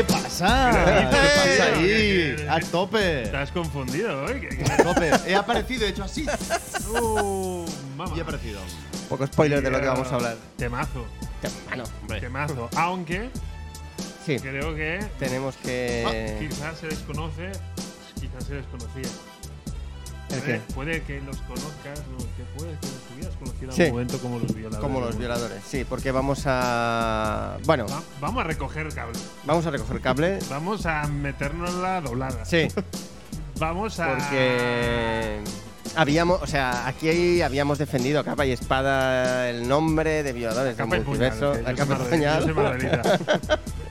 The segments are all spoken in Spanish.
¿Qué pasa? ¿Qué ¿Qué pasa ahí? A tope. ¿Te has confundido hoy? ¿Qué- qué- A tope. He aparecido, he hecho así. Uh, mamá. Y he aparecido. Poco spoiler de lo que vamos a hablar. Temazo, Bueno, temazo. Aunque sí, creo que tenemos que. quizás se desconoce, quizás se desconocía. ¿El Puede, qué? puede que los conozcas, o que puede que hubieras conocido en Sí. algún momento como los violadores. Como los violadores, sí, porque vamos a. Bueno, Va- vamos a recoger cable. vamos a recoger cable. Vamos a meternos la doblada. Sí, Vamos a. porque. Habíamos, o sea, aquí habíamos defendido a capa y espada el nombre de violadores del multiverso. a capa y puñal.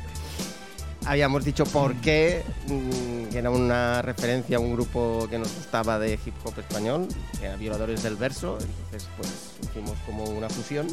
Habíamos dicho por qué, mm, que era una referencia a un grupo que nos gustaba de hip hop español, que era Violadores del Verso, entonces pues hicimos como una fusión.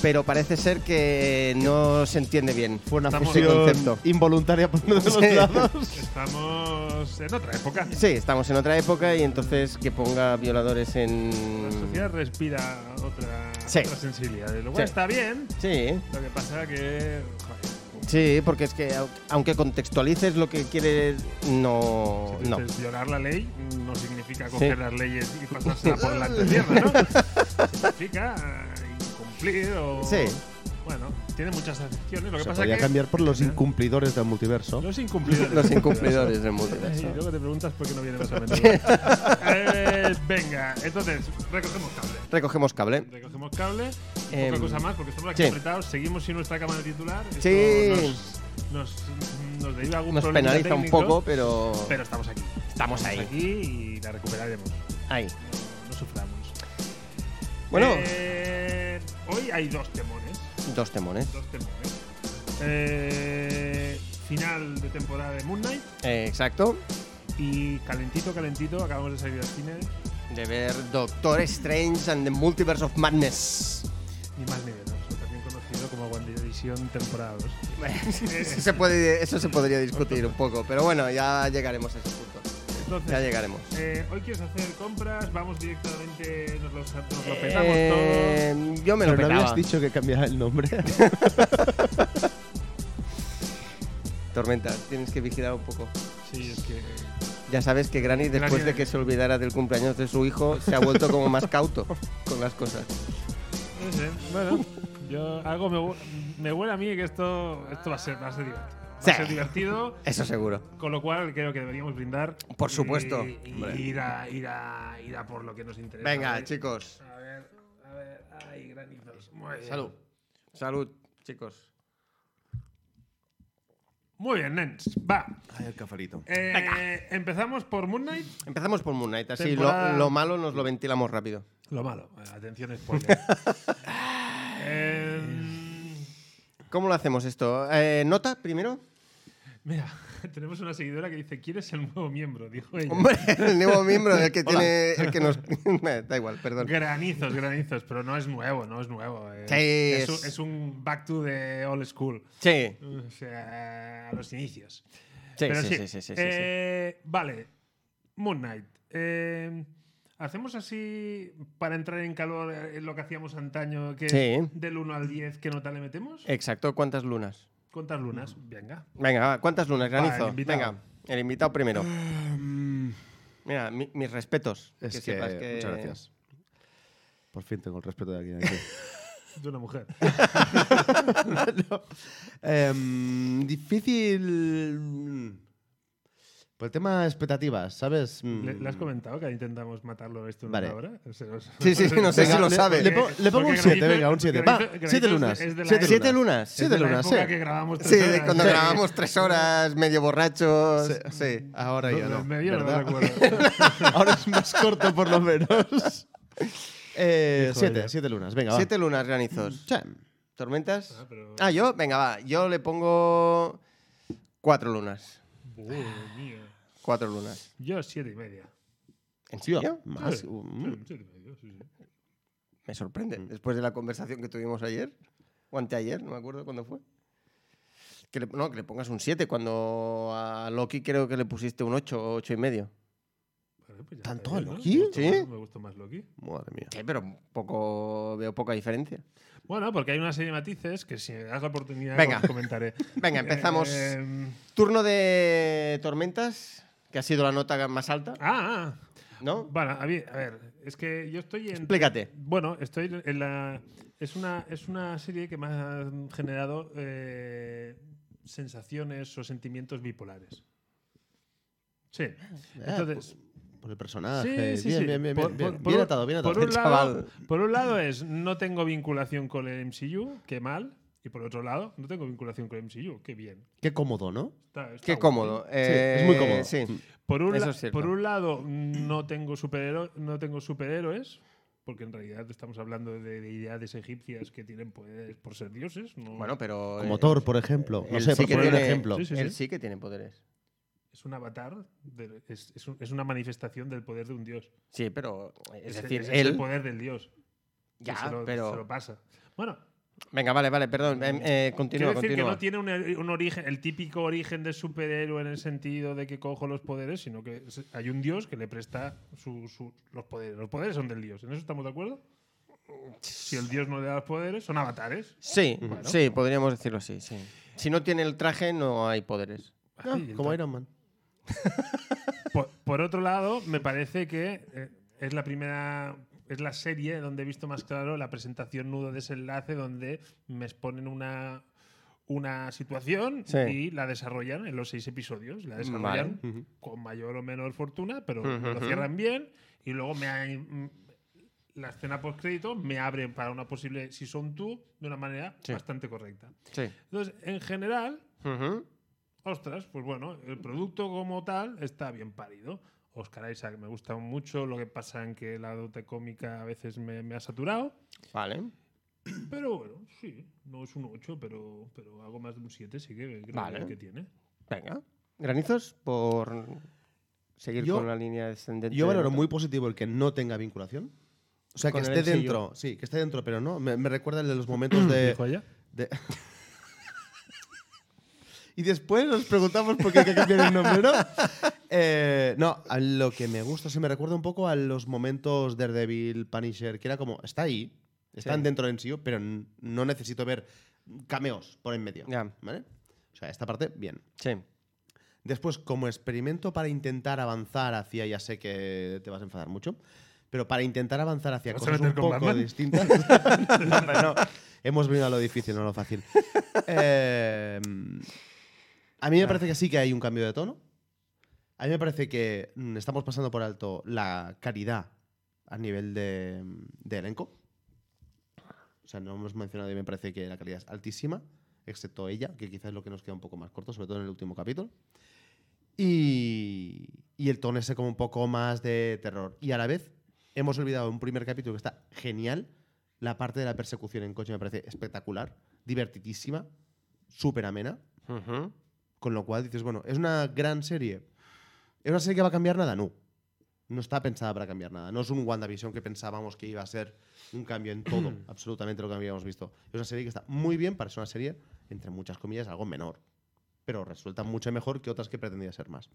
Pero parece ser que no se entiende bien. Fue una Estamos- fusión concepto. involuntaria por uno de los Sí. lados. Estamos en otra época. Sí, estamos en otra época y entonces que ponga violadores La en... sociedad respira otra, Sí. otra sensibilidad. Lo cual Sí. está bien. Sí, Lo que pasa que. Joder, sí, porque es que au- aunque contextualices lo que quieres, no... si No. violar la ley no significa coger Sí. las leyes y pasársela por la tierra, ¿no? significa eh, incumplir o. Sí. Bueno, tiene muchas acepciones. Lo que Se pasa podría que. cambiar por los ¿Eh? incumplidores del multiverso. Los incumplidores. Los incumplidores del Y multiverso. luego te preguntas por qué no viene más a menudo. Eh, venga, entonces, recogemos cable. Recogemos cable. Recogemos cable. Y Em, poca cosa más, porque estamos aquí sí. apretados. Seguimos sin nuestra cámara titular. Esto Sí. Nos, nos, nos deriva algún Nos problemita penaliza un poco, pero... Pero estamos aquí. Estamos ahí. aquí y la recuperaremos. Ahí. No, no suframos. Bueno, Eh, hoy hay dos temones. dos temones. Dos temones. Eh, final de temporada de Moon Knight. Exacto. Y calentito, calentito, acabamos de salir al cine. De ver Doctor Strange and the Multiverse of Madness. Ni más ni menos. o También conocido como WandaVision temporada 2. eso, se puede, eso se podría discutir un poco, pero bueno, ya llegaremos a ese punto. Entonces, Ya llegaremos. eh, hoy quieres hacer compras, vamos directamente, nos, los- nos lo petamos Eh, yo me lo no petaba. habías dicho que cambiara el nombre. Tormenta, tienes que vigilar un poco. Sí, es que. Ya sabes que Granny, después Granny- de que se olvidara del cumpleaños de su hijo, se ha vuelto como más cauto con las cosas. No sé, bueno, yo algo me, hu- me huele a mí que esto, esto va a ser, va a ser divertido. Va Sí. a ser divertido, Eso seguro. con lo cual creo que deberíamos brindar. Por supuesto. Y, y ir, a, ir, a, ir a por lo que nos interesa. Venga, chicos. A ver, a ver, ay, granizos. Muy bien. Salud. Salud, chicos. Muy bien, nens. Va. Ay, el cafarito. Eh, empezamos por Moon Knight. Empezamos por Moon Knight, así Temporada- lo, lo malo nos lo ventilamos rápido. Lo malo. eh, Atención, spoiler. Em, ¿Cómo lo hacemos esto? Eh, ¿Nota primero? mira, tenemos una seguidora que dice: ¿Quién es el nuevo miembro? Dijo ella. Hombre, el nuevo miembro, el que tiene. El que nos. Eh, da igual, perdón. Granizos, granizos, pero no es nuevo, no es nuevo. Es, Sí, es, un, es- es un back to the old school. Sí, O sea, a los inicios. sí, Pero sí, sí, sí, sí, sí, sí. eh, Vale, Moon Knight. Eh, Hacemos así para entrar en calor eh, lo que hacíamos antaño, que Sí. es del 1 al 10, ¿qué nota le metemos? Exacto, ¿cuántas lunas? ¿Cuántas lunas? Venga. Venga, va, ¿cuántas lunas, Va, granizo? el. Venga, el invitado primero. Mm, Mira, mi- mis respetos. Es que, sepas que- Muchas gracias. Por fin tengo el respeto de aquí. aquí. De una mujer. No. Em, difícil. Por el tema de expectativas, ¿sabes? ¿Le, Mm, le has comentado que intentamos matarlo esto en Vale. una hora? Nos- Sí, sí, sí, no sé si lo le- sabe. le po- le pongo un Porque siete, Granizo- venga, un siete. Granizo- Va, Granizo siete es- lunas, es de la siete época- ¿Siete lunas? es Siete de la lunas, época sí. que grabamos tres Sí, horas. cuando Sí. grabamos tres horas, medio borrachos. Sí. Ahora ya no. medio no recuerdo. Ahora es más corto, por lo menos. Eh, Hijo siete, de- siete lunas, venga, va. Siete lunas, granizos. Sí. ¿Tormentas? Ah, pero- Ah, yo, venga, va. Yo le pongo cuatro lunas. Madre mía. Cuatro lunas. Yo siete y media. ¿En serio? más. Sí, mm. sí, siete y media, sí, sí. Me sorprende. Después de la conversación que tuvimos ayer, o anteayer, no me acuerdo cuándo fue. Que le, no, que le pongas un 7 cuando a Loki creo que le pusiste un 8 o 8 y medio. Vale, pues ya ¿Tanto está a bien, ¿no? Loki? Me gustó Sí. más- Me gustó más Loki. Madre mía. Sí, pero poco, veo poca diferencia. Bueno, porque hay una serie de matices que si me das la oportunidad Venga. os comentaré. Venga, empezamos. Eh, Turno de tormentas, que ha sido la nota más alta, ah, ah. ¿no? Bueno, a ver, a ver, es que yo estoy en. Explícate. Bueno, estoy en la. Es una, es una serie que me ha generado eh, sensaciones o sentimientos bipolares. Sí. Entonces. Por el personaje. Sí, sí, bien, sí. bien, bien, Por- bien, bien. por- Bien por- atado, bien atado. Por un, lado, chaval. por un lado es no tengo vinculación con el MCU, qué mal. Y por otro lado, no tengo vinculación con el MCU, qué bien. Qué cómodo, ¿no? Está- está Qué guay. cómodo. es muy Eh, cómodo. Sí. Por un, Eso la- es cierto. por un lado, no tengo, superhero- no tengo superhéroes, porque en realidad estamos hablando de deidades egipcias que tienen poderes por ser dioses. No, Bueno, pero. Como eh, Thor, por ejemplo. No sé, sí por que poner un tiene- ejemplo. Sí, sí, Él sí que tiene poderes. Es un avatar, de- es, es un- es una manifestación del poder de un dios. Sí, pero. Es decir, el él. poder del dios. Ya, se lo, pero- se lo pasa. Bueno, Venga, vale, vale, perdón. eh, eh, continúa, quiero decir que no tiene un, un origen, el típico origen de superhéroe en el sentido de que cojo los poderes, sino que hay un dios que le presta su- su- los poderes. Los poderes son del dios. ¿En eso estamos de acuerdo? Si el dios no le da los poderes, son avatares. Sí, Bueno. sí, podríamos decirlo así, sí. Si no tiene el traje, no hay poderes. Ah, Ay, como Iron Man. Por, por otro lado, me parece que eh, es la primera. Es la serie donde he visto más claro la presentación nudo-desenlace, donde me exponen una, una situación Sí. y la desarrollan en los seis episodios. La desarrollan Ujú. con mayor o menor fortuna, pero Ujú, lo ujú. cierran bien y luego me hay- la escena post crédito me abre para una posible Season 2 de una manera Sí. bastante correcta. Sí. Entonces, en general, Ujú. Ostras, pues bueno, el producto como tal está bien parido. Oscar Isaac me gusta mucho, lo que pasa en que la dote cómica a veces me, me ha saturado. Vale. Pero bueno, sí, no es un 8, pero, pero algo más de un 7 sí que creo Vale. que tiene. Venga. Granizos, por seguir Yo- con la línea descendente. Yo valoro muy positivo el que no tenga vinculación. O sea, que esté dentro. Sí, que esté dentro, pero no. Me, me recuerda el de los momentos de. ¿Dijo ella? de- y después nos preguntamos por qué hay que cambiar el nombre, ¿no? Eh, no, a lo que me gusta, se me recuerda un poco a los momentos Daredevil, Punisher, que era como, está ahí, están Sí. dentro del MCU, pero no necesito ver cameos por en medio. Ya. ¿Vale? O sea, esta parte, bien. Sí. Después, como experimento para intentar avanzar hacia, ya sé que te vas a enfadar mucho, pero para intentar avanzar hacia ¿Te vas a cosas un poco Batman? distintas. no, hombre, no. Hemos venido a lo difícil, no a lo fácil. Eh, a mí me parece que sí que hay un cambio de tono. A mí me parece que mm, estamos pasando por alto la caridad a nivel de, de elenco. O sea, no hemos mencionado y me parece que la calidad es altísima, excepto ella, que quizás es lo que nos queda un poco más corto, sobre todo en el último capítulo. Y, y el tono ese como un poco más de terror. Y a la vez hemos olvidado un primer capítulo que está genial. La parte de la persecución en coche me parece espectacular, divertidísima, súper amena. Ujú. Con lo cual dices, bueno, ¿es una gran serie? ¿Es una serie que va a cambiar nada? No. No está pensada para cambiar nada. No es un WandaVision que pensábamos que iba a ser un cambio en todo, absolutamente lo que habíamos visto. Es una serie que está muy bien para ser una serie, entre muchas comillas, algo menor. Pero resulta mucho mejor que otras que pretendía ser más.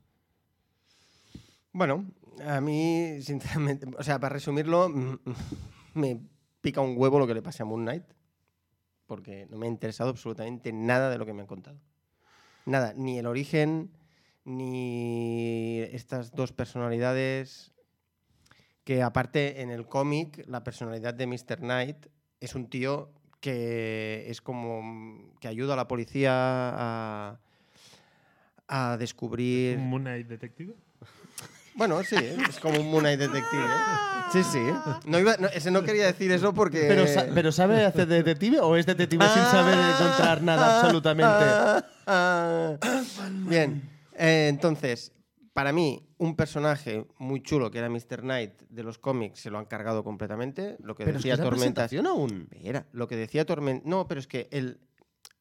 Bueno, a mí, sinceramente, o sea, para resumirlo, me pica un huevo lo que le pase a Moon Knight, porque no me ha interesado absolutamente nada de lo que me han contado. Nada, ni el origen, ni estas dos personalidades, que aparte en el cómic, la personalidad de Mr. Knight es un tío que es como que ayuda a la policía a, a descubrir. ¿Un Moon Knight detective? Bueno, sí, es como un Moon Knight detective. ¿eh? Sí, sí. No, iba- no, ese no quería decir eso porque. Pero, sa- ¿Pero sabe hacer de detective o es detective sin saber encontrar nada absolutamente? Ah, Bien, eh, entonces, para mí, un personaje muy chulo que era Mr. Knight de los cómics se lo han cargado completamente. Lo que Pero es que decía es la presentación aún. Era, lo que decía Tormentas. No, pero es que el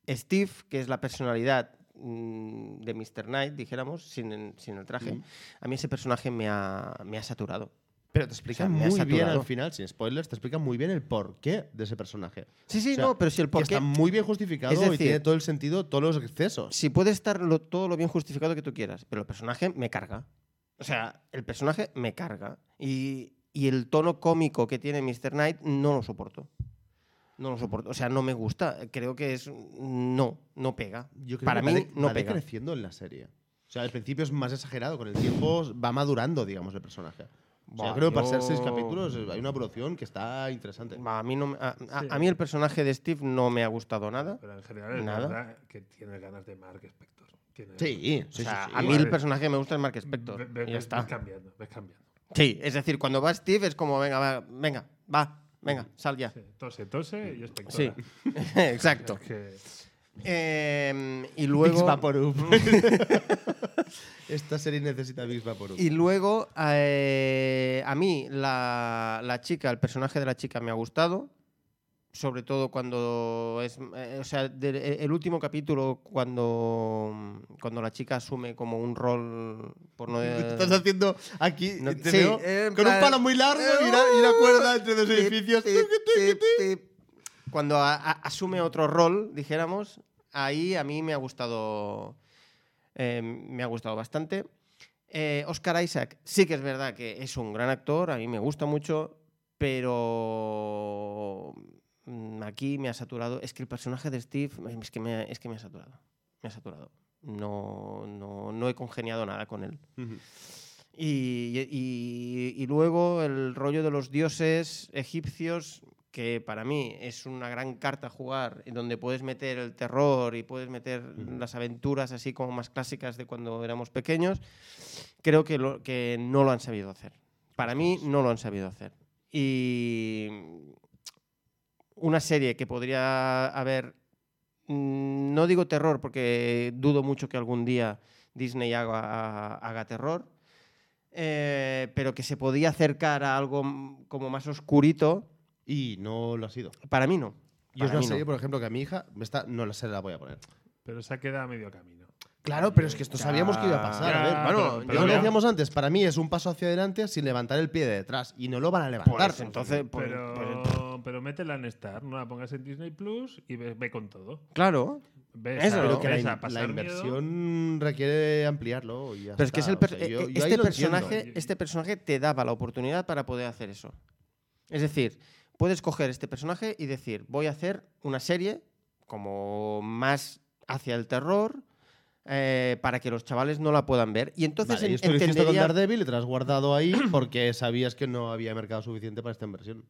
Steve, que es la personalidad de Mr. Knight, dijéramos, sin, el- sin el traje, a mí ese personaje me ha, me ha saturado. Pero te explica O sea, muy bien al final, sin spoilers, te explica muy bien el porqué de ese personaje. Sí, sí, O sea, no, pero si el porqué. está muy bien justificado y tiene todo el sentido, todos los excesos. Si puede estar lo- todo lo bien justificado que tú quieras, pero el personaje me carga. O sea, el personaje me carga. Y, y el tono cómico que tiene Mr. Knight no lo soporto. No lo soporto. O sea, no me gusta. Creo que es. No, no pega. Yo creo Para que mí va de- no va pega. creciendo en la serie. O sea, al principio es más exagerado, con el tiempo va madurando, digamos, el personaje. O sea, Buah, creo que para ser yo- seis capítulos eh, hay una evolución que está interesante. A mí, no, a, a- Sí. a mí el personaje de Steve no me ha gustado nada. Pero en general es Nada. verdad que tiene ganas de Mark Spector. Tiene- Sí, sí, O sí, sea, sí. a mí Vale. el personaje que me gusta es Mark Spector. Ve- ve- y ya ves- está. ves cambiando, ves cambiando. Sí, es decir, cuando va Steve es como, venga, va, venga, va, venga, sal ya. Tose, tose y Spector. Sí, exacto. Que, Eh, y Big luego. Vaporub. Esta serie necesita Big Vaporub. Y luego, eh, a mí, la, la chica, el personaje de la chica me ha gustado. Sobre todo cuando es. eh, o sea, de- el último capítulo, cuando, cuando la chica asume como un rol. Por no, estás haciendo aquí No, te sí, veo, eh, con plan- un palo muy largo y una, y una cuerda entre dos edificios. Cuando a- a- asume otro rol, dijéramos, ahí a mí me ha gustado. eh, me ha gustado bastante. Eh, Oscar Isaac, sí que es verdad que es un gran actor, a mí me gusta mucho, pero mm, aquí me ha saturado. Es que el personaje de Steve es que me, es que me ha saturado. Me ha saturado. No, no, no he congeniado nada con él. Ujú. Y, y- y luego el rollo de los dioses egipcios, que para mí es una gran carta a jugar, donde puedes meter el terror y puedes meter las aventuras así como más clásicas de cuando éramos pequeños, creo que, lo- que no lo han sabido hacer. Para mí no lo han sabido hacer. Y una serie que podría haber, mm, no digo terror, porque dudo mucho que algún día Disney haga, haga terror, eh, pero que se podía acercar a algo mm, como más oscurito, Y no lo ha sido. para mí no. Y es una no. serie, por ejemplo, que a mi hija me está, no la se la voy a poner. pero se ha quedado a medio camino. Claro, pero es que esto sabíamos que iba a pasar. a ver, Ya, bueno, pero- yo pero lo ya- decíamos antes, para mí es un paso hacia adelante sin levantar el pie de detrás. Y no lo van a levantar. Pues entonces, pues- Pero, pues- pero métela en Star, no la pongas en Disney Plus y ve, ve con todo. claro. Ves Eso, a, pero que la, ves a in- pasar la miedo. inversión requiere ampliarlo. Y ya Pero es que es el per- O sea, yo- eh, yo ahí este, lo entiendo. personaje, este personaje te daba la oportunidad para poder hacer eso. Es decir, puedes coger este personaje y decir, voy a hacer una serie como más hacia el terror eh, para que los chavales no la puedan ver. Y entonces Vale, y en- esto lo hiciste con entendería... Daredevil y te lo has guardado ahí porque sabías que no había mercado suficiente para esta inversión.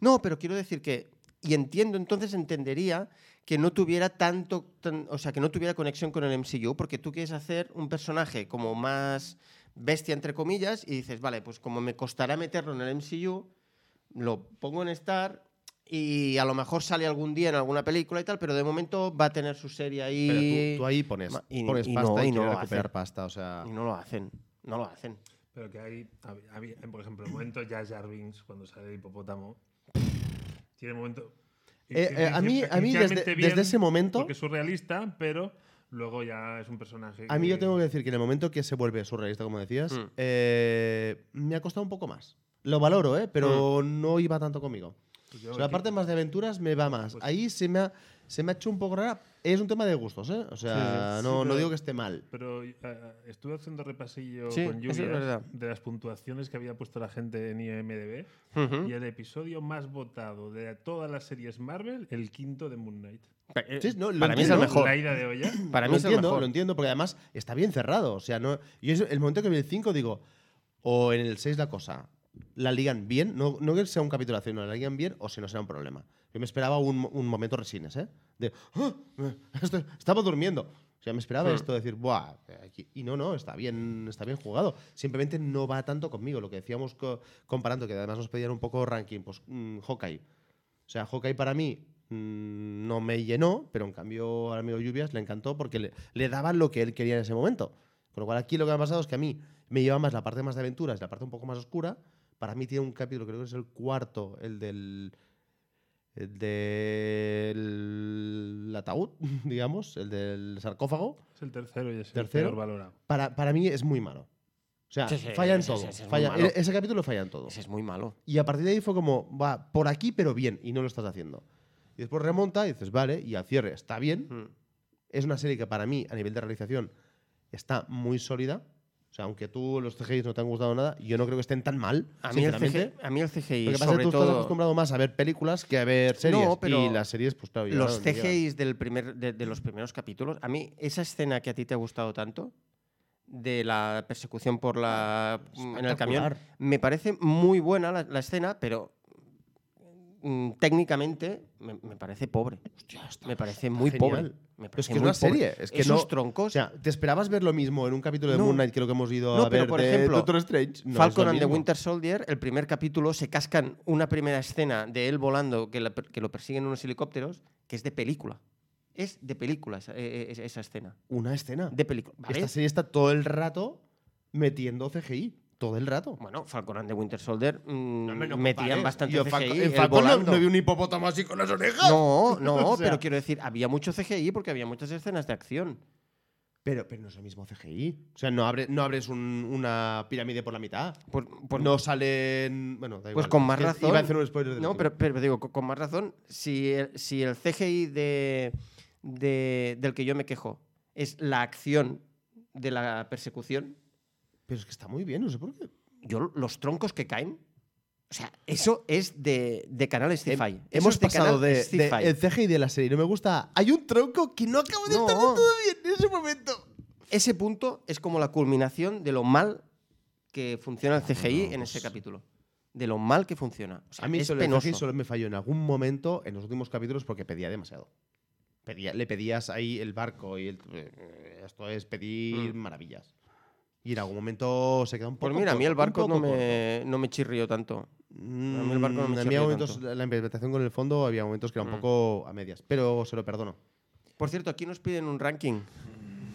No, pero quiero decir que, y entiendo, entonces entendería que no tuviera tanto, tan- o sea, que no tuviera conexión con el MCU, porque tú quieres hacer un personaje como más bestia, entre comillas, y dices, vale, pues como me costará meterlo en el MCU, lo pongo en Star y a lo mejor sale algún día en alguna película y tal, pero de momento va a tener su serie ahí. Pero tú, tú ahí pones, y- pones y pasta no, y, y no recuperar hacen. pasta. O sea, Y no lo hacen, no lo hacen. Pero que hay, por ejemplo, el momento Jar Jar Binks, cuando sale el hipopótamo, tiene momento... Eh, eh, a mí- a mí desde- bien, desde ese momento- Porque es surrealista, pero luego ya es un personaje. a mí yo tengo que decir que en el momento que se vuelve surrealista, como decías, Mm. eh, me ha costado un poco más. Lo valoro, ¿eh? pero Mm. no iba tanto conmigo. Pues yo O sea, la parte más de aventuras me va más. Pues- Ahí se me, ha, se me ha hecho un poco rara. Es un tema de gustos, ¿eh? O sea, Sí, sí. no, Sí, no digo que esté mal. Pero eh, estuve haciendo repasillo Sí, con verdad. de las puntuaciones que había puesto la gente en IMDB Ujú. y el episodio más votado de todas las series Marvel, el quinto de Moon Knight. Eh, Sí, no, lo Para mí es el mejor. La ida de olla. Para mí lo es el entiendo, mejor. lo entiendo, porque además está bien cerrado. O sea, no. Y es el momento que vi el 5 digo, o en el 6 la cosa, la ligan bien, no, no que sea un capitulación, no la ligan bien, o si no será un problema. Yo me esperaba un, un momento resines, ¿eh? De, "Ah, eh, estoy- estaba durmiendo. O sea, me esperaba Hmm. esto, decir, ¡buah! aquí- Y no, no, está bien, está bien jugado. Simplemente no va tanto conmigo. Lo que decíamos co- comparando, que además nos pedían un poco ranking, pues mm, Hawkeye. O sea, Hawkeye para mí mm, no me llenó, pero en cambio al amigo Lluvias le encantó porque le, le daban lo que él quería en ese momento. Con lo cual aquí lo que me ha pasado es que a mí me lleva más la parte más de aventuras, la parte un poco más oscura. Para mí tiene un capítulo, creo que es el cuarto, el del el del ataúd, digamos, el del sarcófago, Es el tercero y es ¿Tercero? el peor valorado. para, para mí es muy malo. O sea, Sí, sí, falla en todo. ese falla- ese capítulo falla en todo. Ese es muy malo. Y a partir de ahí fue como, va, por aquí, pero bien, y no lo estás haciendo. Y después remonta y dices, vale, y al cierre está bien. Mm. Es una serie que para mí, a nivel de realización, está muy sólida. O sea, aunque tú los CGI no te han gustado nada, yo no creo que estén tan mal. A mí, el. CGI, a mí el CGI, Lo que pasa es que tú estás todo, acostumbrado más a ver películas que a ver series. No, pero y las series, pues claro, los no. CGIs del primer, de, de los primeros capítulos, a mí esa escena que a ti te ha gustado tanto, de la persecución por la en el camión, me parece muy buena la, la escena, pero mm, técnicamente me, me parece pobre. me parece muy genial. pobre. Me Pero es parece que es una serie. pobre. Es que Esos no, troncos. O sea, ¿te esperabas ver lo mismo en un capítulo de No. Moon Knight que lo que hemos ido No, a pero ver por de ejemplo, Doctor Strange? Falcon and the. Winter Soldier, el primer capítulo, se cascan una primera escena de él volando que, la que lo persiguen unos helicópteros, que es de película. Es de película esa, eh, eh, esa escena. Una escena. De película. ¿vale? Esta serie está todo el rato metiendo CGI. Todo el rato. Bueno, Falcon and the Winter Soldier mm, no metían compares. bastante Yo CGI. En Falcon no, no vi un hipopótamo así con las orejas. No, no, O sea- pero quiero decir, había mucho CGI porque había muchas escenas de acción. Pero, pero no es el mismo CGI. O sea, no, abre- no abres un- una pirámide por la mitad. Pues, pues- no salen. Bueno, da pues igual. con Es más razón. Iba a hacer un spoiler del No, pero, pero digo, con, con más razón, si el, si el CGI de, de- del que yo me quejo es la acción de la persecución, Pero es que está muy bien, no sé por qué. yo los troncos que caen, o sea, eso es de, de canal Hem- Sci-Fi. Hemos es de pasado de, de el CGI de la serie. No me gusta. Hay un tronco que no acabo de No. estar todo bien en ese momento. Ese punto es como la culminación de lo mal que funciona el CGI en ese capítulo. De lo mal que funciona. O sea, A mí es solo penoso. Solo me falló en algún momento en los últimos capítulos porque pedía demasiado. Pedía- le pedías ahí el barco y el- eh, esto es pedir Mm. maravillas. Y en algún momento se queda un poco Pues mira, a mí el barco no me, no me chirrió tanto. a mí el barco no me Mm, a mí chirría a momentos tanto. la interpretación con el fondo había momentos que era un Mm. poco a medias, pero se lo perdono. Por cierto, aquí nos piden un ranking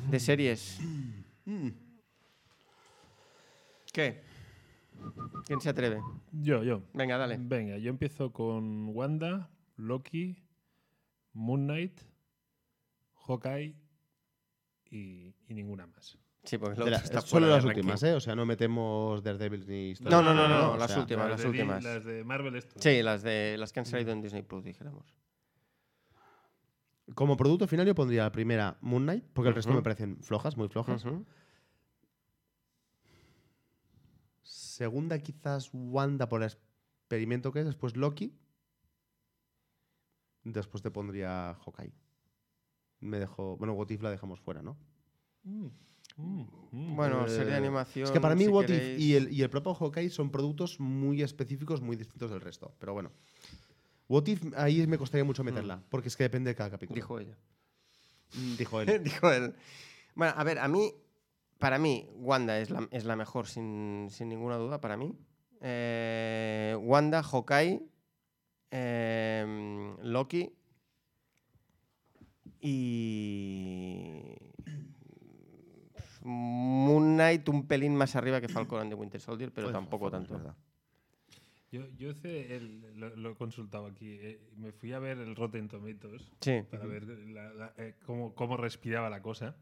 de series. Mm. ¿Qué? ¿Quién se atreve? Yo, yo. Venga, dale. Venga, yo empiezo con Wanda, Loki, Moon Knight, Hawkeye y, y ninguna más. Sí, porque lo De la- está solo las últimas, ranking. ¿eh? O sea, no metemos Daredevil ni historia. No, no, no, no, o las sea, últimas. las de, últimas. Las de Marvel esto. Sí, las, de, las que han salido en Disney Plus, dijéramos. Como producto final yo pondría la primera Moon Knight, porque el resto me parecen flojas, muy flojas. Segunda quizás Wanda por el experimento que es, después Loki. Después te pondría Hawkeye. Me dejo, bueno, What If la dejamos fuera, ¿no? Mm. Bueno, Eh, serie de animación. Es que para mí si What If y el, y el propio Hawkeye son productos muy específicos, muy distintos del resto. Pero bueno. What If ahí me costaría mucho meterla, porque es que depende de cada capítulo. Dijo ella. Mm, Dijo él. Dijo él. Bueno, a ver, a mí, para mí, Wanda es la, es la mejor, sin, sin ninguna duda, para mí. Eh, Wanda, Hawkeye, eh, Loki y. Moon Knight un pelín más arriba que Falcon and the Winter Soldier, pero tampoco Falcon, tanto. verdad. Yo, yo el- lo, lo he consultado aquí. eh, me fui a ver el Rotten Tomatoes Sí. para ver la- la- eh, cómo, cómo respiraba la cosa.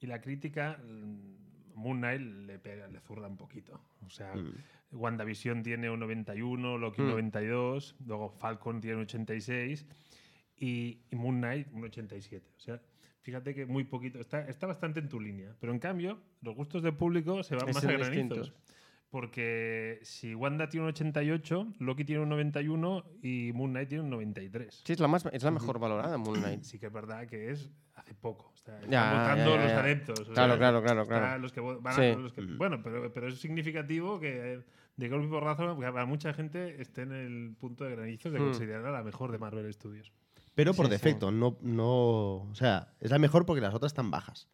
Y la crítica, mm, Moon Knight le pega, le zurra un poquito. O sea, Mm. WandaVision tiene un 91, Loki un Mm. 92, luego Falcon tiene un 86 y, y Moon Knight un 87. O sea, fíjate que muy poquito, está, está bastante en tu línea. Pero en cambio, los gustos del público se van Es más a granizos. distintos. Porque si Wanda tiene un 88, Loki tiene un 91 y Moon Knight tiene un 93. Sí, es la, más, es la mejor valorada, Moon Knight. Sí que es verdad que es hace poco. O sea, están Ya, votando ya, ya, los adeptos. o Claro, sea, claro, claro, claro. los que a- los Bueno, pero, pero es significativo que de golpe y porrazo que a mucha gente esté en el punto de granizo de Hmm. considerarla la mejor de Marvel Studios. Pero por Sí, sí. defecto. No, no, o sea, es la mejor porque las otras están bajas.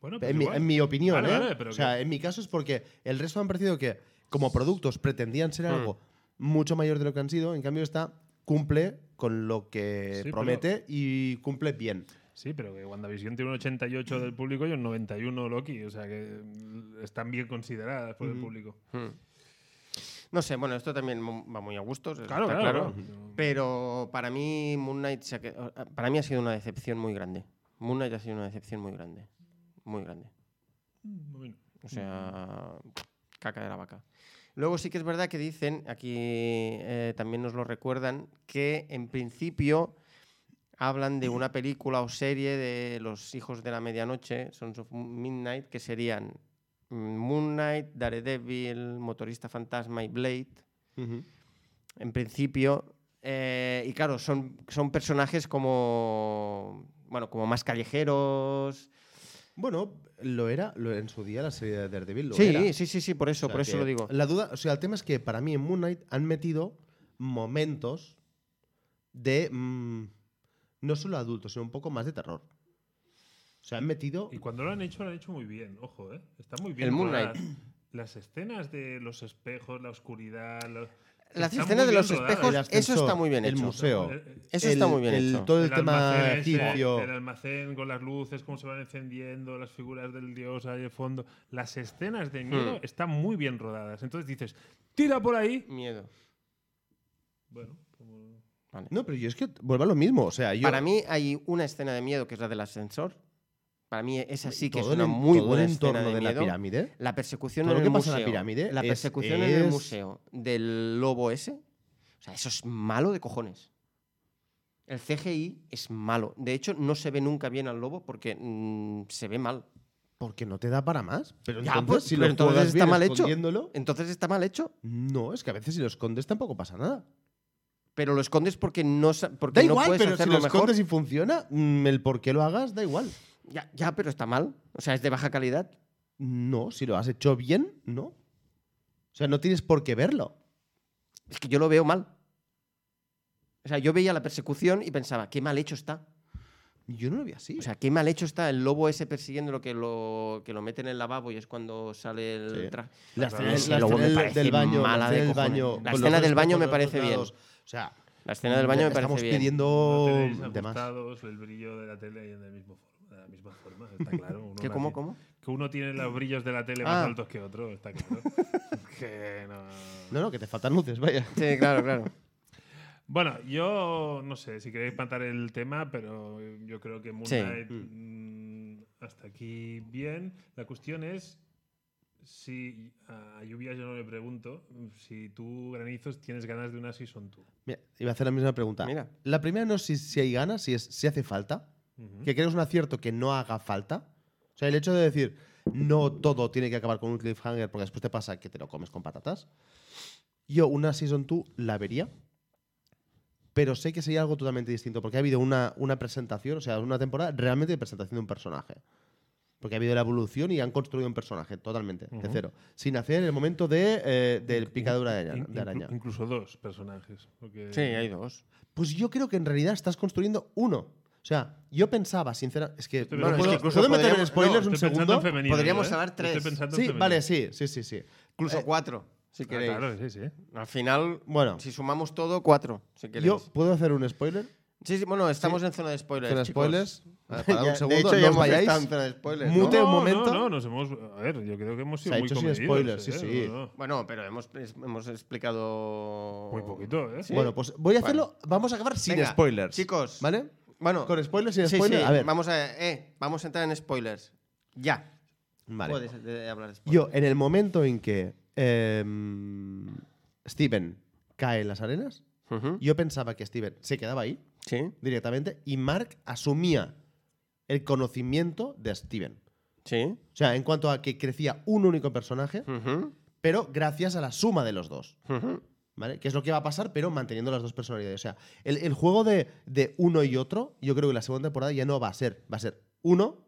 Bueno, pues En mi, igual. en mi opinión, Vale, ¿eh? vale, pero o sea, que- en mi caso es porque el resto me han parecido que, como productos, pretendían ser Mm. algo mucho mayor de lo que han sido. En cambio, esta cumple con lo que Sí, pero- promete y cumple bien. Sí, pero que WandaVision tiene un 88 del público y un 91 Loki. O sea que mm, están bien consideradas por el público. Hmm. No sé, bueno, esto también va muy a gustos. Claro, está claro. Pero para mí, Moon Knight, se ha que- para mí ha sido una decepción muy grande. Moon Knight ha sido una decepción muy grande. Muy grande. Bueno. O sea, caca de la vaca. Luego sí que es verdad que dicen, aquí eh, también nos lo recuerdan, que en principio hablan de una película o serie de los hijos de la medianoche, Sons of Midnight, que serían mm, Moon Knight, Daredevil, Motorista Fantasma y Blade. En principio. eh, y claro, son, son personajes como. Bueno, como más callejeros. Bueno, lo era lo- en su día la serie de Daredevil. Lo Sí, era. sí, sí, sí, por eso, O sea por eso lo digo. La duda, o sea, el tema es que para mí en Moon Knight han metido momentos de mm, no solo adultos, sino un poco más de terror. O sea, han metido. Y cuando lo han hecho, lo han hecho muy bien. Ojo, ¿eh? Está muy bien. El Moon rodadas. Las escenas de los espejos, la oscuridad. lo- Las escenas de los rodadas. espejos, El eso está muy bien el hecho. museo. Eh, eh, Eso está el- muy bien el- hecho. Todo el, tema egipcio. el almacén con las luces, cómo se van encendiendo, las figuras del dios ahí de fondo. Las escenas de miedo Hmm. están muy bien rodadas. Entonces dices, tira por ahí. Miedo. Bueno, como- Vale. No, pero yo es que vuelvo a lo mismo. O sea, yo. Para mí hay una escena de miedo que es la del ascensor. Para mí esa sí que es todo el una en- muy todo buena el entorno escena de, de, la pirámide. La persecución Todo en lo el que pasa en museo. la pirámide La es- persecución en el es- museo del lobo ese. O sea, eso es malo de cojones. El CGI es malo. De hecho, no se ve nunca bien al lobo porque mm, se ve mal. Porque no te da para más. Pero Ya, entonces, pues, si pero lo entonces está bien mal hecho. Entonces está mal hecho. No, es que a veces si lo escondes tampoco pasa nada. Pero lo escondes porque no, porque Da no igual, puedes pero si lo mejor. escondes y funciona, mm, el por qué lo hagas da igual. Ya, ya, pero está mal. O sea, es de baja calidad. No, si lo has hecho bien, no. O sea, no tienes por qué verlo. Es que yo lo veo mal. O sea, yo veía la persecución y pensaba, qué mal hecho está. Yo no lo vi así. O sea, qué mal hecho está el lobo ese persiguiendo lo que lo, que lo mete en el lavabo y es cuando sale el Sí. traje. la escena, lobo me del- baño, mala de escena del baño, La escena del baño me parece bien. O sea, La escena del baño me estamos parece bien. pidiendo no tenéis de más. ajustados el brillo de la tele en el mismo for- de la misma forma, está claro. Uno ¿Qué, cómo, tiene- cómo? Que uno tiene los brillos de la tele Ah. más altos que otro, está claro. que no. No, no, que te faltan luces, vaya. Sí, claro, claro. Bueno, yo no sé si queréis matar el tema, pero yo creo que Moon Sí. Knight, mm, hasta aquí bien. La cuestión es si a Lluvia yo no le pregunto si tú, Granizos, tienes ganas de una Season 2. Mira, iba a hacer la misma pregunta. Mira. La primera no es si, si hay ganas, si, es, si hace falta. Que creo que es un acierto que no haga falta. O sea, el hecho de decir no todo tiene que acabar con un cliffhanger porque después te pasa que te lo comes con patatas. Yo una Season 2 la vería. Pero sé que sería algo totalmente distinto porque ha habido una, una presentación, o sea, una temporada realmente de presentación de un personaje. Porque ha habido la evolución y han construido un personaje totalmente, de Ujú. cero. Sin hacer el momento de, eh, del picadura de araña. de araña. inclu- incluso dos personajes. porque- Sí, hay dos. Pues yo creo que en realidad estás construyendo uno. O sea, yo pensaba, sinceramente. Es que. Estoy no pensando- puedo, es que incluso ¿puedo meter en spoilers no, un segundo? en femenino, Podríamos ¿eh? hablar tres. Estoy pensando en Sí, femenino. vale, sí, sí, sí, sí. Incluso Eh, cuatro, si Ah, queréis. claro, sí, sí. Al final, Bueno, si sumamos todo, cuatro, si queréis. yo puedo hacer un spoiler. Sí, sí, bueno, estamos en zona de spoilers. Zona spoilers. Ah, un segundo, de hecho, no os vayáis. en zona de spoilers. ¿no? Mute un No, momento. No, no, nos hemos. A ver, yo creo que hemos Se sido ha muy hecho sin comedidos, spoilers, sí, ¿eh? sí. No, no. Bueno, pero hemos, hemos explicado. Muy poquito, ¿eh? Sí. Bueno, pues voy a hacerlo. Vamos a acabar sin Venga, spoilers. Chicos, ¿Vale? Bueno. Con spoilers, sí, spoilers. sí, A ver. Vamos a, eh, vamos a entrar en spoilers. Ya. Vale. Puedes eh, hablar de spoilers. Yo, en el momento en que em, Steven cae en las arenas, yo pensaba que Steven se quedaba ahí Sí, directamente y Mark asumía el conocimiento de Steven. sí. O sea, en cuanto a que crecía un único personaje, pero gracias a la suma de los dos. ujú. ¿Vale? Que es lo que va a pasar, pero manteniendo las dos personalidades. O sea, el, el juego de, de uno y otro, yo creo que la segunda temporada ya no va a ser. Va a ser uno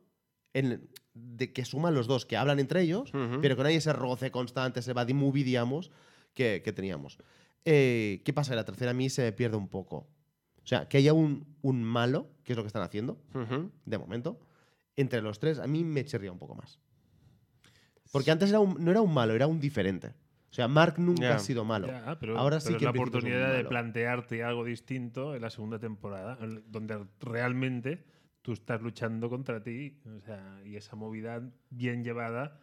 en- de que suman los dos, que hablan entre ellos, Ujú. pero que no hay ese roce constante, ese body movie, digamos, que, que teníamos. Eh, ¿Qué pasa? La tercera a mí se pierde un poco. O sea, que haya un, un malo, que es lo que están haciendo, Ujú. de momento, entre los tres, a mí me chirría un poco más. Porque antes era un- no era un malo, era un diferente. O sea, Mark nunca ha sido malo. Ya, pero, Ahora sí pero que es la es oportunidad de plantearte algo distinto en la segunda temporada, donde realmente tú estás luchando contra ti. O sea, y esa movida bien llevada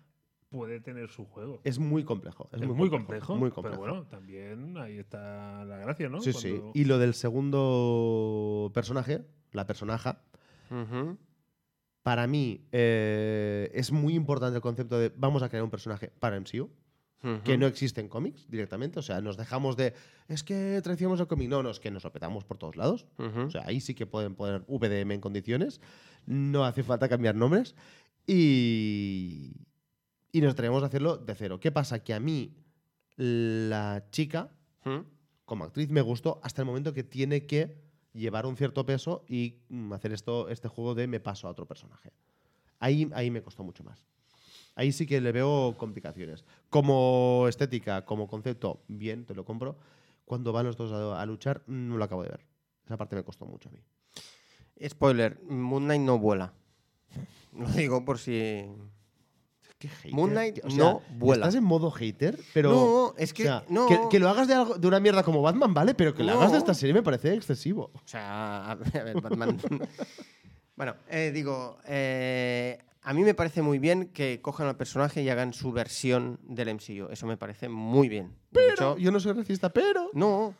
puede tener su juego. Es muy complejo. Es, Es muy, muy complejo, complejo, Muy complejo. pero bueno, también ahí está la gracia, ¿no? sí, sí. Y lo del segundo personaje, la personaja, para mí eh, es muy importante el concepto de vamos a crear un personaje para MCU. Que no existe en cómics directamente. O sea, nos dejamos de. Es que traicionamos el cómic. No, no, es que nos lo petamos por todos lados. O sea, ahí sí que pueden poner VDM en condiciones. No hace falta cambiar nombres. Y. Y nos traemos a hacerlo de cero. ¿Qué pasa? Que a mí, la chica, como actriz, me gustó hasta el momento que tiene que llevar un cierto peso y mm, hacer esto, este juego de me paso a otro personaje. Ahí, ahí me costó mucho más. Ahí sí que le veo complicaciones. Como estética, como concepto, bien, te lo compro. Cuando van los dos a, a luchar, no lo acabo de ver. Esa parte me costó mucho a mí. Spoiler, Moon Knight no vuela. Lo digo por si... Qué hater, Moon Knight tío. O sea, no vuela. Estás en modo hater, pero. No, es que- o sea, no. que, que lo hagas de, algo- de una mierda como Batman, vale, pero que lo hagas de esta serie me parece excesivo. O sea, a ver, a ver, Batman. bueno, eh, digo, eh, a mí me parece muy bien que cojan al personaje y hagan su versión del MCU. Eso me parece muy bien. Pero, hecho, yo no soy racista, pero. no.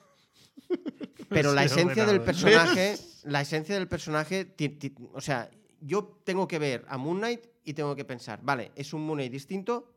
Pero la esencia del personaje, la esencia del personaje, ti- ti- o sea, yo tengo que ver a Moon Knight y tengo que pensar, vale, es un Moon Knight distinto,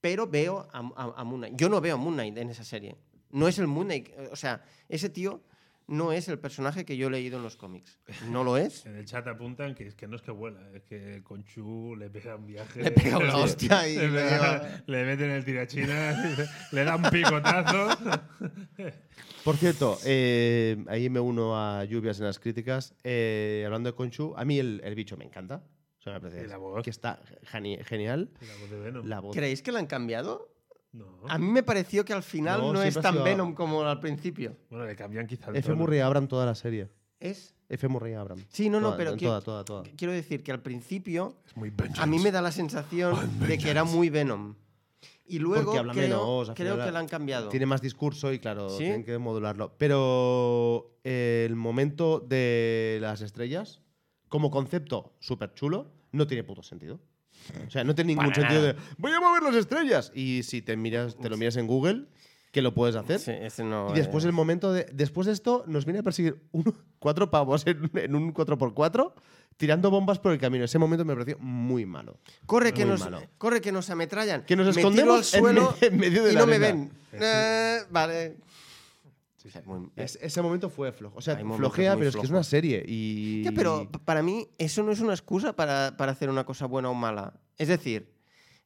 pero veo a, a- a Moon Knight. Yo no veo a Moon Knight en esa serie. No es el Moon Knight, o sea, ese tío no es el personaje que yo he leído en los cómics. No lo es. En el chat apuntan que, es que no es que vuela, es que Conchu le pega un viaje. Le pega una hostia y le, le pega- le meten el tirachina, le da un picotazo. Por cierto, eh, ahí me uno a lluvias en las críticas. Eh, hablando de Conchu, a mí el, el bicho me encanta. O sea, me parece Y la voz. que está geni- genial. Y la voz de Venom. La voz. ¿Creéis que la han cambiado? No. A mí me pareció que al final No, no, es tan sido- Venom como al principio. Bueno, le cambian quizá el F. tono. Murray Abram toda la serie. Es. F. Murray Abram. Sí, no, no, Toda, pero en que- toda, toda, toda. Quiero decir que al principio Es muy a mí me da la sensación de que era muy Venom. Y luego creo, menos, creo que la han cambiado. Tiene más discurso y claro, ¿Sí? tienen que modularlo. Pero eh, el momento de las estrellas, como concepto súper chulo, no tiene puto sentido. O sea, no tiene ningún Para sentido nada. de voy a mover las estrellas. Y si te miras, te lo miras en Google, que lo puedes hacer. Sí, ese no, Y después eh, el momento de. Después de esto, nos viene a perseguir un- cuatro pavos en, en un 4x4 tirando bombas por el camino. Ese momento me pareció muy malo. corre, que muy nos, malo. corre que nos ametrallan. Que nos Me tiro escondemos al en suelo me- en medio de y la no me ven. Eh, vale. Sí, sí, muy- Es- ese momento fue flojo. O sea, flojea, pero es que es una serie. Y. Ya, pero para mí eso no es una excusa para, para hacer una cosa buena o mala. Es decir,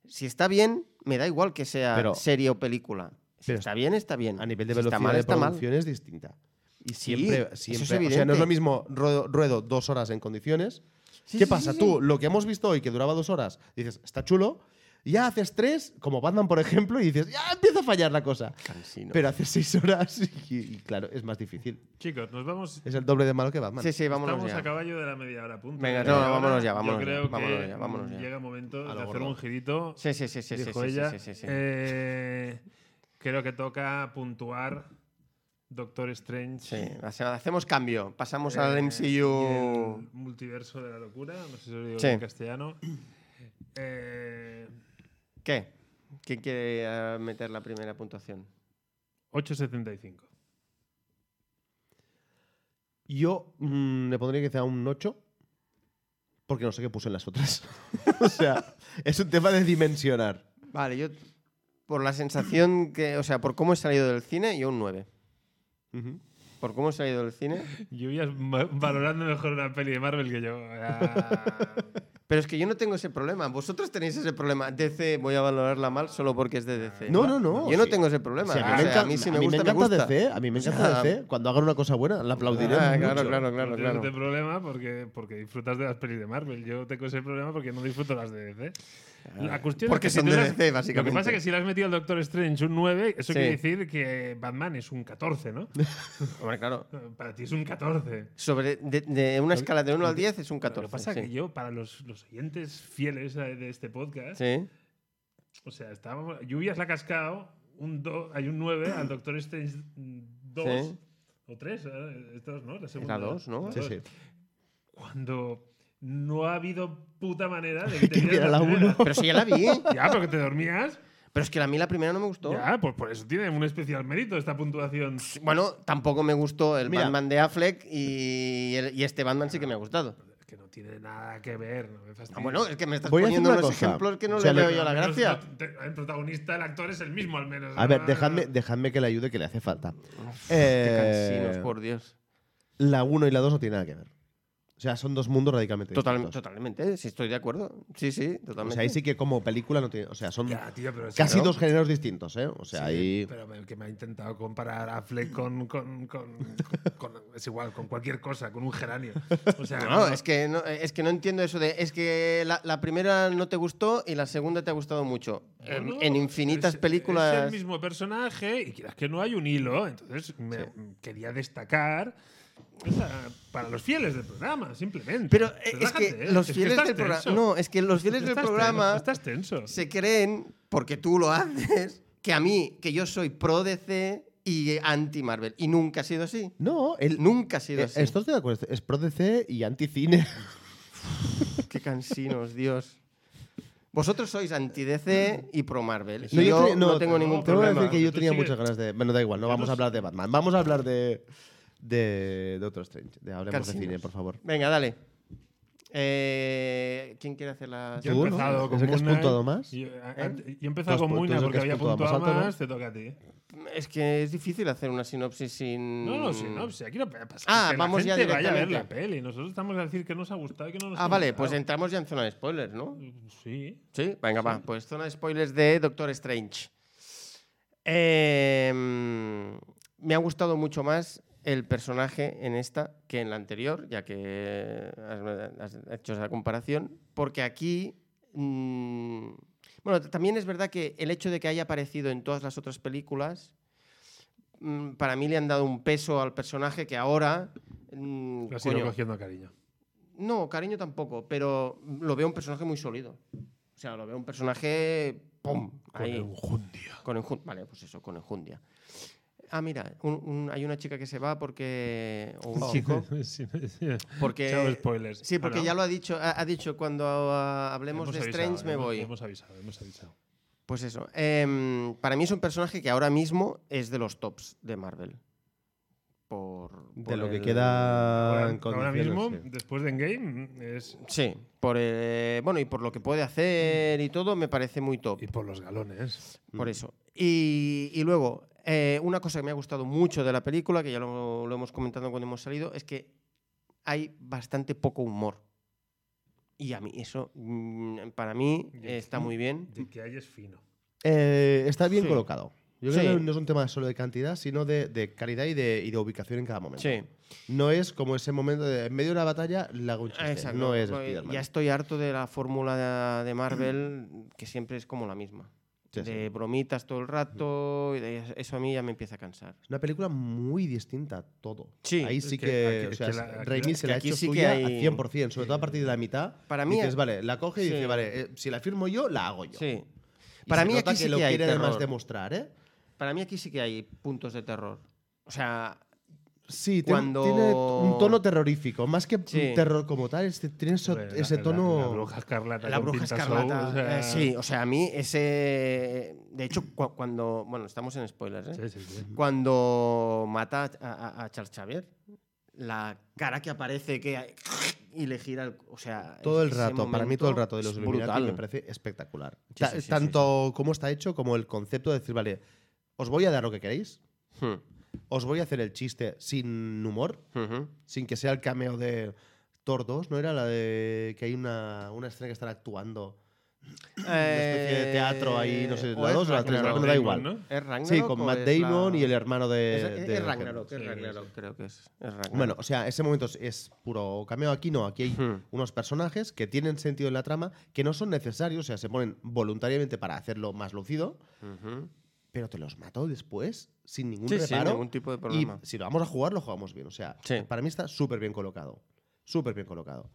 si está bien, me da igual que sea Pero- serie o película. Si pero está bien, está bien. A nivel de Si velocidad mal, de está mal. producción es distinta. Y Sí, siempre, eso es siempre o sea, no es lo mismo ruedo, ruedo dos horas en condiciones. Sí, ¿Qué sí, pasa? sí, Tú, lo que hemos visto hoy, que duraba dos horas, dices, está chulo, ya haces tres, como Batman, por ejemplo, y dices, ya empieza a fallar la cosa. Cansino. Pero haces seis horas y, y, claro, es más difícil. Chicos, nos vamos. Es el doble de malo que Batman. sí, sí, vámonos Estamos ya. a caballo de la media hora punto. Venga, no, vámonos ya, vámonos Yo ya, creo que vámonos ya, vámonos ya. llega momento A de hacer gordo. un girito. Sí, sí, sí, sí, sí, dijo sí, ella. sí, sí, sí. Eh, creo que toca puntuar Doctor Strange. Sí, hace- hacemos cambio. Pasamos eh, al MCU. el multiverso de la locura. No sé si lo digo Sí. en castellano. Eh, ¿Qué? ¿Quién quiere eh, meter la primera puntuación? 8.75. Yo mm, le pondría quizá un 8, porque no sé qué puse en las otras. o sea, es un tema de dimensionar. Vale, yo por la sensación que, o sea, por cómo he salido del cine, yo un 9. Ujú. Por cómo he salido del cine. Lluvias valorando mejor una peli de Marvel que yo. Ah, Pero es que yo no tengo ese problema. Vosotros tenéis ese problema. DC, voy a valorarla mal solo porque es de DC. No, no, no. Yo no sí. tengo ese problema. Sí, a mí, O me sea, encanta, a mí si a me mí me encanta gusta. DC. A mí me O encanta sea, DC. Cuando hagan una cosa buena, la aplaudiré. Ah, claro, mucho. claro, claro, no tienes claro. este problema porque, porque disfrutas de las pelis de Marvel. Yo tengo ese problema porque no disfruto las de DC. La cuestión Porque es que son si de DC, Lo que básicamente. pasa es que si le has metido al Doctor Strange un 9, eso Sí. quiere decir que Batman es un 14, ¿no? Hombre, claro. Para ti es un 14. Sobre, de, de una escala de 1 al 10 es un Lo 14. que pasa es sí. que yo, para los, los oyentes fieles eh, de este podcast, Sí. o sea, estábamos, Lluvias la ha cascado, un do- hay un 9 al Doctor Strange 2 Sí. o 3, estos, ¿no? La segunda, Era dos, ¿no? La Sí, dos. sí. Cuando no ha habido puta manera de que te vieras la primera. uno. Pero si ya la vi. Ya, porque te dormías. Pero es que a mí la primera no me gustó. Ya, pues por eso tiene un especial mérito esta puntuación. Bueno, tampoco me gustó el Mira. Batman de Affleck y, el- y este Batman sí que me ha gustado. Es que no tiene nada que ver, no me fastidies. Ah, bueno, es que me estás Voy a hacer poniendo una unos cosa. ejemplos que no O sea, le veo yo la Al menos gracia. no- te- el protagonista, el actor es el mismo, al menos. A ver, dejadme, dejadme que le ayude, que le hace falta. Qué Eh, cansinos, por Dios. la 1 y la 2 no tienen nada que ver. O sea, son dos mundos radicalmente Total- distintos. totalmente, sí, estoy de acuerdo. Sí, sí, O totalmente. sea, ahí sí que como película no tiene. O sea, son Ya, tío, pero es casi claro. dos géneros distintos, ¿eh? O sea, Sí, ahí. Pero el que me ha intentado comparar a Fleck con, con, con- con- Es igual, con cualquier cosa, con un geranio. O sea, No, es que no, es que no entiendo eso de. Es que la, la primera no te gustó y la segunda te ha gustado mucho. En- Bueno, en infinitas es- Es películas. el mismo personaje y quieras que no hay un hilo. Entonces me quería destacar para los fieles del programa, simplemente. Pero eh, es Relájate, que ¿eh? los Es fieles estás del programa. No, es que los fieles del Estás programa tenso, Estás tenso. se creen, porque tú lo haces, que a mí, que yo soy pro DC y anti Marvel. Y nunca ha sido así. No, el, Nunca ha sido eh, así. esto estoy de acuerdo. Es pro DC y anti-cine. Qué cansinos, Dios. Vosotros sois anti-DC y pro Marvel. No, yo no, no, tengo ningún Tengo que problema. decir que yo tenía sigue- muchas ganas de. Bueno, da igual, no vamos no a hablar de Batman. Vamos a hablar de. De Doctor Strange. De, hablemos de cine, por favor. Venga, dale. Eh, ¿Quién quiere hacer la Yo he ¿no? empezado ¿Es con el que has puntuado más? Yo, ¿Eh? yo he empezado has con el porque había puntuado más ¿no? te toca a ti. Es que es difícil hacer una sinopsis sin. No, no, sí, no, si aquí no pasa Ah, que vamos la ya vaya a ver la peli. Nosotros estamos a decir que nos ha gustado y que no nos Ah, ha vale, gustado. pues entramos ya en zona de spoilers, ¿no? Sí. Sí, venga, va. Pues zona de spoilers de Doctor Strange. Eh, me ha gustado mucho más el personaje en esta que en la anterior, ya que has, has hecho esa comparación, porque aquí... mm, bueno, también es verdad que el hecho de que haya aparecido en todas las otras películas, mm, para mí le han dado un peso al personaje que ahora... mm, Lo coño, cogiendo cariño. no, cariño tampoco, pero lo veo un personaje muy sólido. O sea, lo veo un personaje. ¡Pum! Con ahí. enjundia. Con enjun- Vale, pues eso, con enjundia. Ah, mira, un- un- hay una chica que se va porque. O un chico. Sí, sí. Porque. Chao, spoilers. Sí, porque Ah, no. ya lo ha dicho. Ha, ha dicho cuando ah, hablemos Hemos de avisado, Strange me hemos- voy. Hemos avisado, hemos avisado. Pues eso. Em, para mí es un personaje que ahora mismo es de los tops de Marvel. Por. De por lo que el- queda Ahora, ahora mismo, sí. después de Endgame, es. Sí, por eh, bueno, y por lo que puede hacer y todo, me parece muy top. Y por los galones. Por Mm. eso. Y, y luego, eh, una cosa que me ha gustado mucho de la película, que ya lo, lo hemos comentado cuando hemos salido, es que hay bastante poco humor. Y a mí eso, mm, para mí, está muy bien. De que hay es fino. Eh, está bien Sí. colocado. Yo Sí. creo que no es un tema solo de cantidad, sino de, de calidad y de, y de ubicación en cada momento. Sí, No es como ese momento de en medio de una batalla le hago un chiste. exacto. No es Pues, Spider-Man. Ya estoy harto de la fórmula de, de Marvel, que siempre es como la misma. Sí, sí. de bromitas todo el rato, y de- eso a mí ya me empieza a cansar. Es una película muy distinta a todo. Sí. Ahí Es sí que es Raimi se la ha hecho sí que suya hay- a 100%, sobre todo a partir de la mitad. Para mí- dices, vale, la coge y Sí. dice, vale, eh, si la firmo yo, la hago yo. Sí. Y Para se mí nota aquí que sí lo que hay quiere además terror. demostrar, ¿eh? Para mí aquí sí que hay puntos de terror. O sea, Sí, tiene- Cuando- tiene un tono terrorífico. Más que Sí. terror como tal, este- tiene eso- Hombre, la- ese la- tono. La, bruja escarlata. la bruja escarlata. show, o sea- eh, sí, o sea, a mí ese. De hecho, cu- cuando. Bueno, estamos en spoilers, ¿eh? Sí, sí, sí. Cuando mata a, a- a Charles Xavier, la cara que aparece que y le gira el. O sea. Todo el rato, para mí todo el rato de los Illuminati brutal. me parece espectacular. Sí, Ta- sí, sí, Tanto cómo está hecho como el concepto de decir, vale, os voy a dar lo que queréis, Hmm, os voy a hacer el chiste sin humor, ujú. sin que sea el cameo de Thor 2, ¿no era la de que hay una, una escena que están actuando Una especie de teatro ahí, no sé, Eh, la es 2 o la 3, Ragnarok. me da igual. ¿no? ¿Es Ragnarok Sí, con Matt es Damon la- y el hermano de. Es, de es Ragnarok, es Ragnarok, sí. creo que es. es Ragnarok. Bueno, o sea, ese momento es, es puro cameo. Aquí no, aquí hay Hmm. unos personajes que tienen sentido en la trama, que no son necesarios, o sea, se ponen voluntariamente para hacerlo más lucido, Ujú. Pero te los mato después sin ningún Sí, sí, reparo. ningún tipo de y problema. si lo vamos a jugar, lo jugamos bien. O sea, Sí. para mí está súper bien colocado. Súper bien colocado.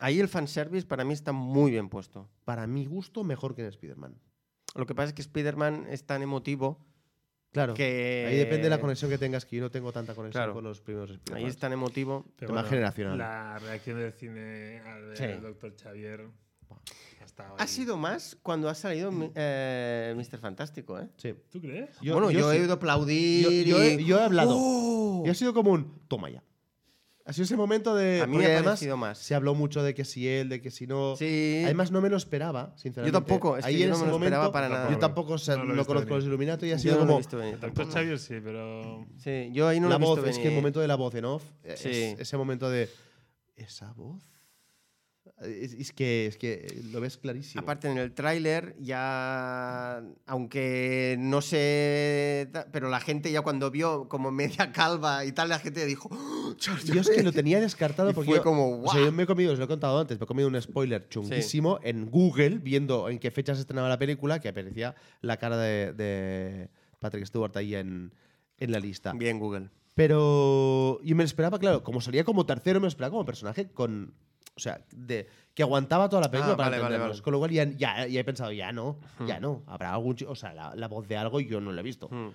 Ahí el fanservice para mí está muy bien puesto. Para mi gusto, mejor que en Spider-Man. Lo que pasa es que Spider-Man es tan emotivo Claro. que. Ahí depende de la conexión que tengas, que yo no tengo tanta conexión Claro. con los primeros Spider-Man. Ahí es tan emotivo. Pero Tema generacional. La reacción del cine al Sí. Doctor Xavier estado Ha ahí. sido más cuando ha salido eh, Mr. Fantástico, ¿eh? Sí. ¿Tú crees? Yo- bueno, yo, yo he sí. oído aplaudir. Yo, yo he, y- yo he hablado. ¡Oh! Y ha sido como un toma ya. Ha sido ese momento de. A mí me ha además parecido más. Se habló mucho de que si él, de que si no. Sí. Además, no me lo esperaba, sinceramente. Yo tampoco, es que Ahí yo en no ese me lo esperaba momento, para nada. Yo tampoco No lo visto conozco venir. los Illuminati y ha Yo sido no lo he como. visto venir El Doctor tampoco. Xavier sí, pero. Sí, yo ahí no la lo he voz, visto es que el venir. momento de la voz en off. es- Sí. ese momento de. Esa voz. Es, es que, es que lo ves clarísimo. Aparte, en el tráiler ya, aunque no sé, pero la gente ya cuando vio como media calva y tal, la gente dijo, "¡Oh, Yo es que lo Clooney!". tenía descartado porque. fue yo- como, O sea, yo me he comido, os lo he contado antes, me he comido un spoiler chunguísimo en Google, viendo en qué fecha se estrenaba la película, que aparecía la cara de, de Patrick Stewart ahí en, en la lista. Bien, Google. Pero. Y me lo esperaba, claro, como salía como tercero, me lo esperaba como personaje con. O sea, de, que aguantaba toda la película Ah, para vale, vale, entendernos. vale. Con lo cual ya, ya, ya he pensado, ya no, ya no. Habrá algún. O sea, la, la voz de algo yo no la he visto. Hmm.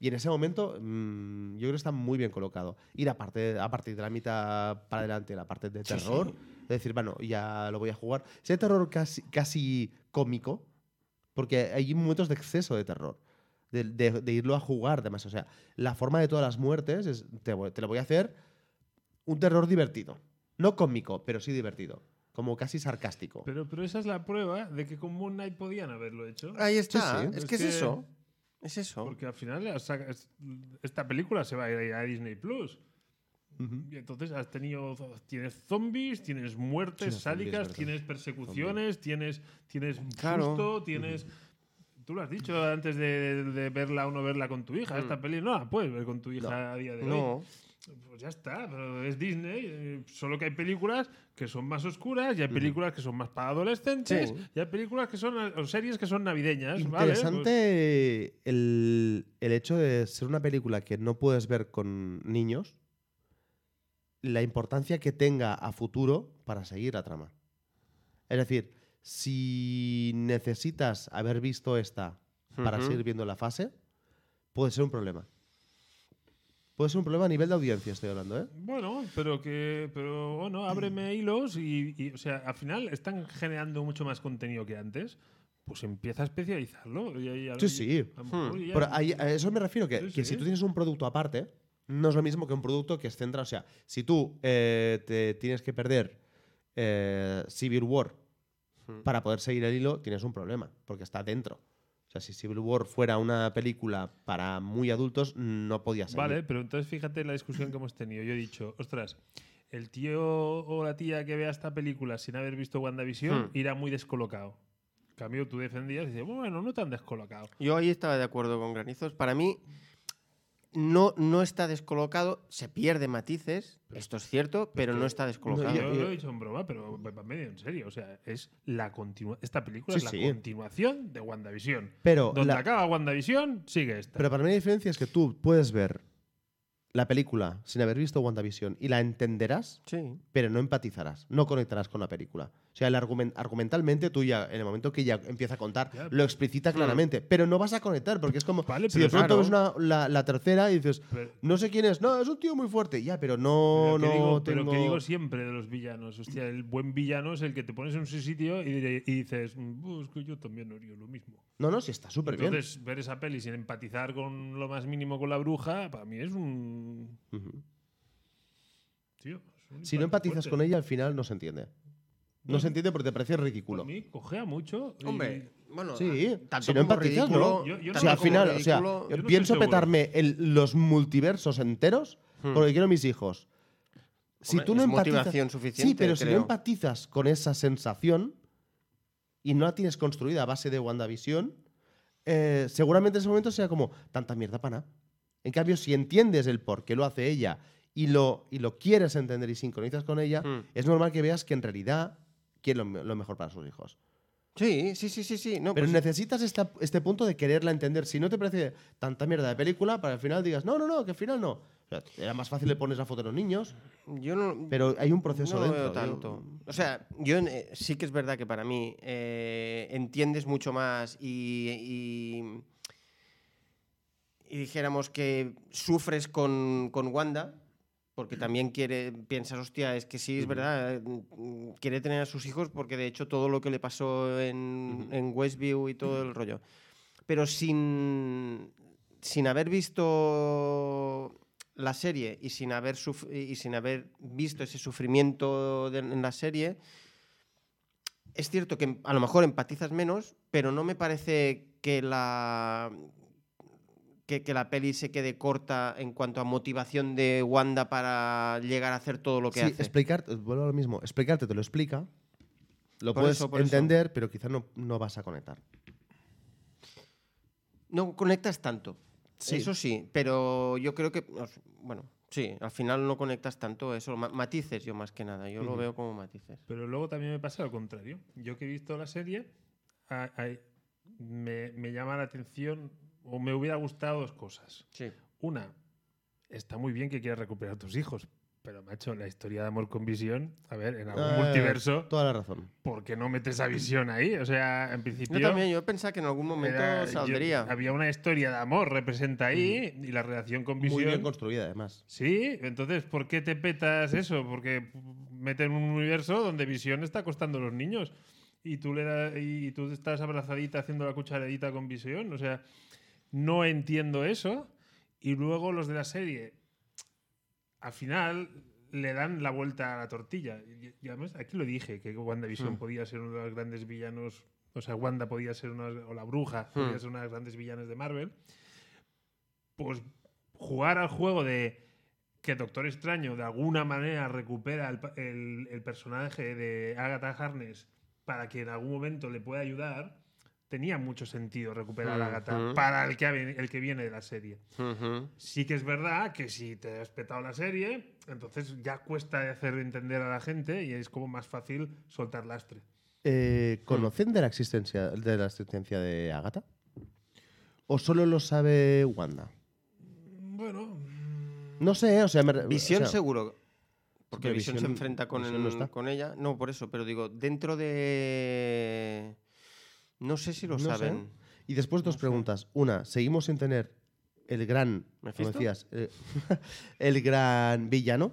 Y en ese momento, mm, yo creo que está muy bien colocado. Ir a, parte, a partir de la mitad para adelante, la parte de terror, es decir, bueno, ya lo voy a jugar. Ese terror casi, casi cómico, porque hay momentos de exceso de terror. De, de- de irlo a jugar, además. O sea, la forma de todas las muertes es, te, te lo voy a hacer un terror divertido. No cómico, pero sí divertido. Como casi sarcástico. Pero, pero esa es la prueba de que con Moon Knight podían haberlo hecho. Ahí está, sí. es Es que es eso. Es eso. Porque al final esta película se va a ir a Disney Plus. Y entonces has tenido. Tienes zombies, tienes muertes Sí, los zombies, sádicas, tienes persecuciones, tienes, tienes Claro. susto, tienes. Tú lo has dicho antes de, de verla o no verla con tu hija. Esta peli no la puedes ver con tu hija No. a día de hoy. no. Pues ya está, pero es Disney. eh, solo que hay películas que son más oscuras y hay películas que son más para adolescentes Sí. y hay películas que son. o series que son navideñas. ¿vale? Pues- Interesante el, el hecho de ser una película que no puedes ver con niños, la importancia que tenga a futuro para seguir la trama. Es decir, si necesitas haber visto esta para seguir viendo la fase, puede ser un problema. Puede ser un problema a nivel de audiencia, estoy hablando, ¿eh? Bueno, pero que. Pero bueno, ábreme hilos y, y, O sea, al final están generando mucho más contenido que antes. Pues empieza a especializarlo. y ahí- Sí, sí. ya- Pero ahí- a eso me refiero, que, Sí, que sí. si tú tienes un producto aparte, no es lo mismo que un producto que es centrado. O sea, si tú eh, te tienes que perder eh, Civil War Hmm. para poder seguir el hilo, tienes un problema, porque está dentro. Sea, si Civil War fuera una película para muy adultos, no podía ser. Vale, pero entonces fíjate en la discusión que hemos tenido. Yo he dicho, ostras, el tío o la tía que vea esta película sin haber visto WandaVision Hmm. irá muy descolocado. En cambio, tú defendías y dices, bueno, no tan descolocado. Yo ahí estaba de acuerdo con Granizos. Para mí, no, no está descolocado, se pierde matices, esto es cierto, pero no está descolocado. Yo yo- lo he dicho en broma, pero va medio en serio. O sea, es la continua esta película Sí, es la sí. continuación de WandaVision. Pero, Donde la- acaba WandaVision, sigue esta. pero para mí la diferencia es que tú puedes ver la película sin haber visto WandaVision y la entenderás Sí. pero no empatizarás, no conectarás con la película. O sea, el argumen- argumentalmente tú ya, en el momento que ella empieza a contar, Ya. lo explicita claramente, pero no vas a conectar, porque es como Vale, si de pronto claro. ves una- la, la tercera y dices, Pero- no sé quién es, no, es un tío muy fuerte, ya, pero no, Pero que no digo, tengo... pero que digo siempre de los villanos. Hostia, el buen villano es el que te pones en su sitio y, y dices, "Mm, pues que yo también haría lo mismo. No, no, sí está súper bien. Entonces, ver esa peli sin empatizar con lo más mínimo con la bruja, para mí es un. Tío, es un Si no empatizas fuerte. con ella, al final no se entiende. No No. se entiende porque te parece A ridículo. mí cojea mucho. y- Hombre, bueno, Sí, a- tanto si no como empatizas, ridículo, ¿no? Yo- yo O no sea, al final, o sea, yo no pienso petarme el- los multiversos enteros Hmm. porque quiero a mis hijos. Si Hombre, tú no es empatizas, motivación suficiente, Sí, pero si no empatizas con esa sensación y no la tienes construida a base de WandaVision, eh, seguramente en ese momento sea como tanta mierda para nada. En cambio, si entiendes el por qué lo hace ella y lo, y lo quieres entender y sincronizas con ella, Hmm. es normal que veas que en realidad quiere lo, me- lo mejor para sus hijos. Sí, sí, sí, sí, sí. No, Pero pues- necesitas esta- este punto de quererla entender. Si no te parece tanta mierda de película, para al final digas, no, no, no, que al final no. O sea, era más fácil le pones la foto a los niños, yo no, pero hay un proceso no dentro. veo Yo- tanto. O sea, yo eh, sí que es verdad que para mí eh, entiendes mucho más y, y, y dijéramos que sufres con, con Wanda, porque también quiere, piensas, hostia, es que sí, es verdad, mm, quiere tener a sus hijos porque de hecho todo lo que le pasó en, en Westview y todo el rollo. Pero sin, sin haber visto la serie y sin haber, y sin haber visto ese sufrimiento de- en la serie, es cierto que a lo mejor empatizas menos, pero no me parece que la, que, que la peli se quede corta en cuanto a motivación de Wanda para llegar a hacer todo lo que sí, hace. explicarte, vuelvo a lo mismo, explicarte te lo explica, lo Por puedes eso, por eso. entender, pero quizás no, no vas a conectar. No conectas tanto. Sí. Eso sí, pero yo creo que, bueno, sí, al final no conectas tanto eso, ma- matices yo más que nada, yo lo veo como matices. Pero luego también me pasa lo contrario. Yo que he visto la serie, a- a- me, me llama la atención o me hubiera gustado dos cosas. Sí. Una, está muy bien que quieras recuperar a tus hijos, pero macho, la historia de amor con visión, a ver, en algún Eh, multiverso, Toda la razón. ¿por qué no metes a visión ahí? O sea, en principio. Yo también, yo pensaba que en algún momento era- yo- saldría. había una historia de amor representa ahí y la relación con visión. Muy bien construida, además. Sí, entonces, ¿por qué te petas eso? Porque meten un universo donde Visión está acostando a los niños y tú, le da- y tú estás abrazadita haciendo la cucharadita con Visión. O sea, no entiendo eso. Y luego los de la serie, al final, le dan la vuelta a la tortilla. Y, y además, aquí lo dije, que WandaVision Mm. podía ser uno de los grandes villanos. O sea, Wanda podía ser una, o la bruja, Mm. podía ser una de las grandes villanas de Marvel. Pues jugar al juego de que Doctor Extraño de alguna manera recupera el, el personaje de Agatha Harness para que en algún momento le pueda ayudar, tenía mucho sentido recuperar a Agatha para el que, el que viene de la serie. Sí que es verdad que si te has petado la serie, entonces ya cuesta hacer entender a la gente y es como más fácil soltar lastre. Eh, ¿Conocen de la existencia de la existencia de Agatha? ¿O solo lo sabe Wanda? Bueno, No sé, o sea, me Visión o sea, seguro. Porque Visión, se enfrenta con, no está. con ella. No, por eso, pero digo, dentro de. No sé si lo No sé. saben. Y después dos No sé. preguntas. Una, seguimos sin tener el gran, como decías, eh, el gran villano.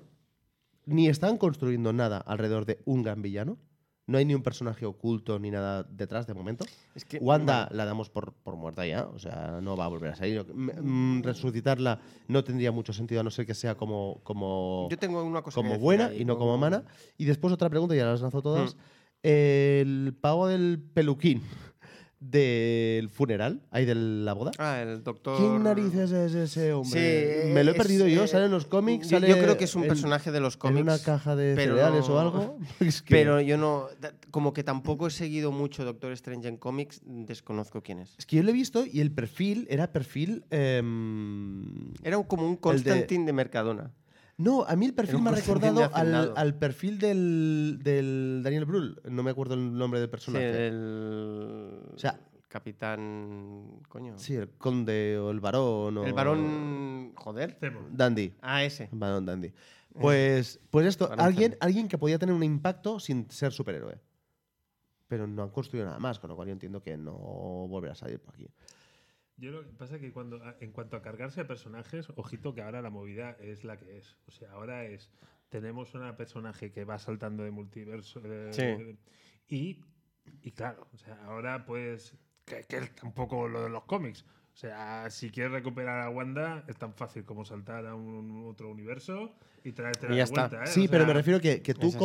Ni están construyendo nada alrededor de un gran villano. No hay ni un personaje oculto ni nada detrás de momento. Es que, Wanda la damos por, por muerta ya, o sea, no va a volver a salir. Mm, resucitarla no tendría mucho sentido a no ser que sea como, como, Yo tengo una cosa como buena ahí, y no como mana. Y después otra pregunta, ya las lanzo todas. Mm. El pago del peluquín del funeral, ahí de la boda. Ah, el doctor. ¿Quién narices es ese hombre? Sí, Me lo he es, perdido yo, eh, sale en los cómics, Yo, sale yo creo que es un en- personaje de los en cómics. una caja de pero cereales o algo. Es que- Pero yo no. Como que tampoco he seguido mucho Doctor Strange en cómics, desconozco quién es. es que yo lo he visto y el perfil era perfil... em, Era como un de- Constantine de, Mercadona. No, a mí el perfil me ha recordado al, perfil del, del Daniel Brühl. No me acuerdo el nombre del Sí, personaje. el. O sea- Capitán. Coño. Sí, el conde o el varón. o- El varón. Joder. Dandy. Ah, ese. Varón Dandy. Pues, pues esto, Varón alguien, Dandy. alguien que podía tener un impacto sin ser superhéroe. Pero no han construido nada más, con lo cual yo entiendo que no volverá a salir por aquí. Yo lo que pasa es que cuando, en cuanto a cargarse a personajes, ojito que ahora la movida es la que es. O sea, ahora es. Tenemos una personaje que va saltando de multiverso. de- Sí. de- y, y claro, o sea, ahora pues. Que, que es tampoco lo de los cómics. O sea, si quieres recuperar a Wanda, es tan fácil como saltar a un otro universo y traerte Y de ya está. vuelta. ¿eh? Sí, O pero sea, me refiero que, que tú así.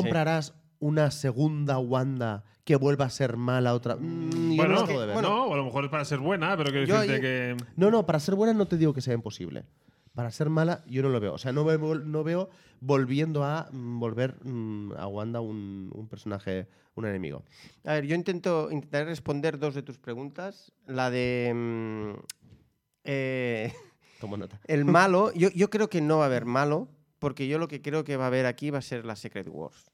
Una segunda Wanda que vuelva a ser mala otra. Mm, yo no Bueno, bueno, no, a lo mejor es para ser buena, pero que yo decirte ahí- que. No, no, para ser buena no te digo que sea imposible. para ser mala, yo no lo veo. O sea, no veo, no veo volviendo a mm, volver mm, a Wanda un, un personaje, un enemigo. A ver, yo intento intentaré responder dos de tus preguntas. La de. mm, eh, Tomo nota. el malo. Yo, yo creo que no va a haber malo, porque yo lo que creo que va a haber aquí va a ser la Secret Wars.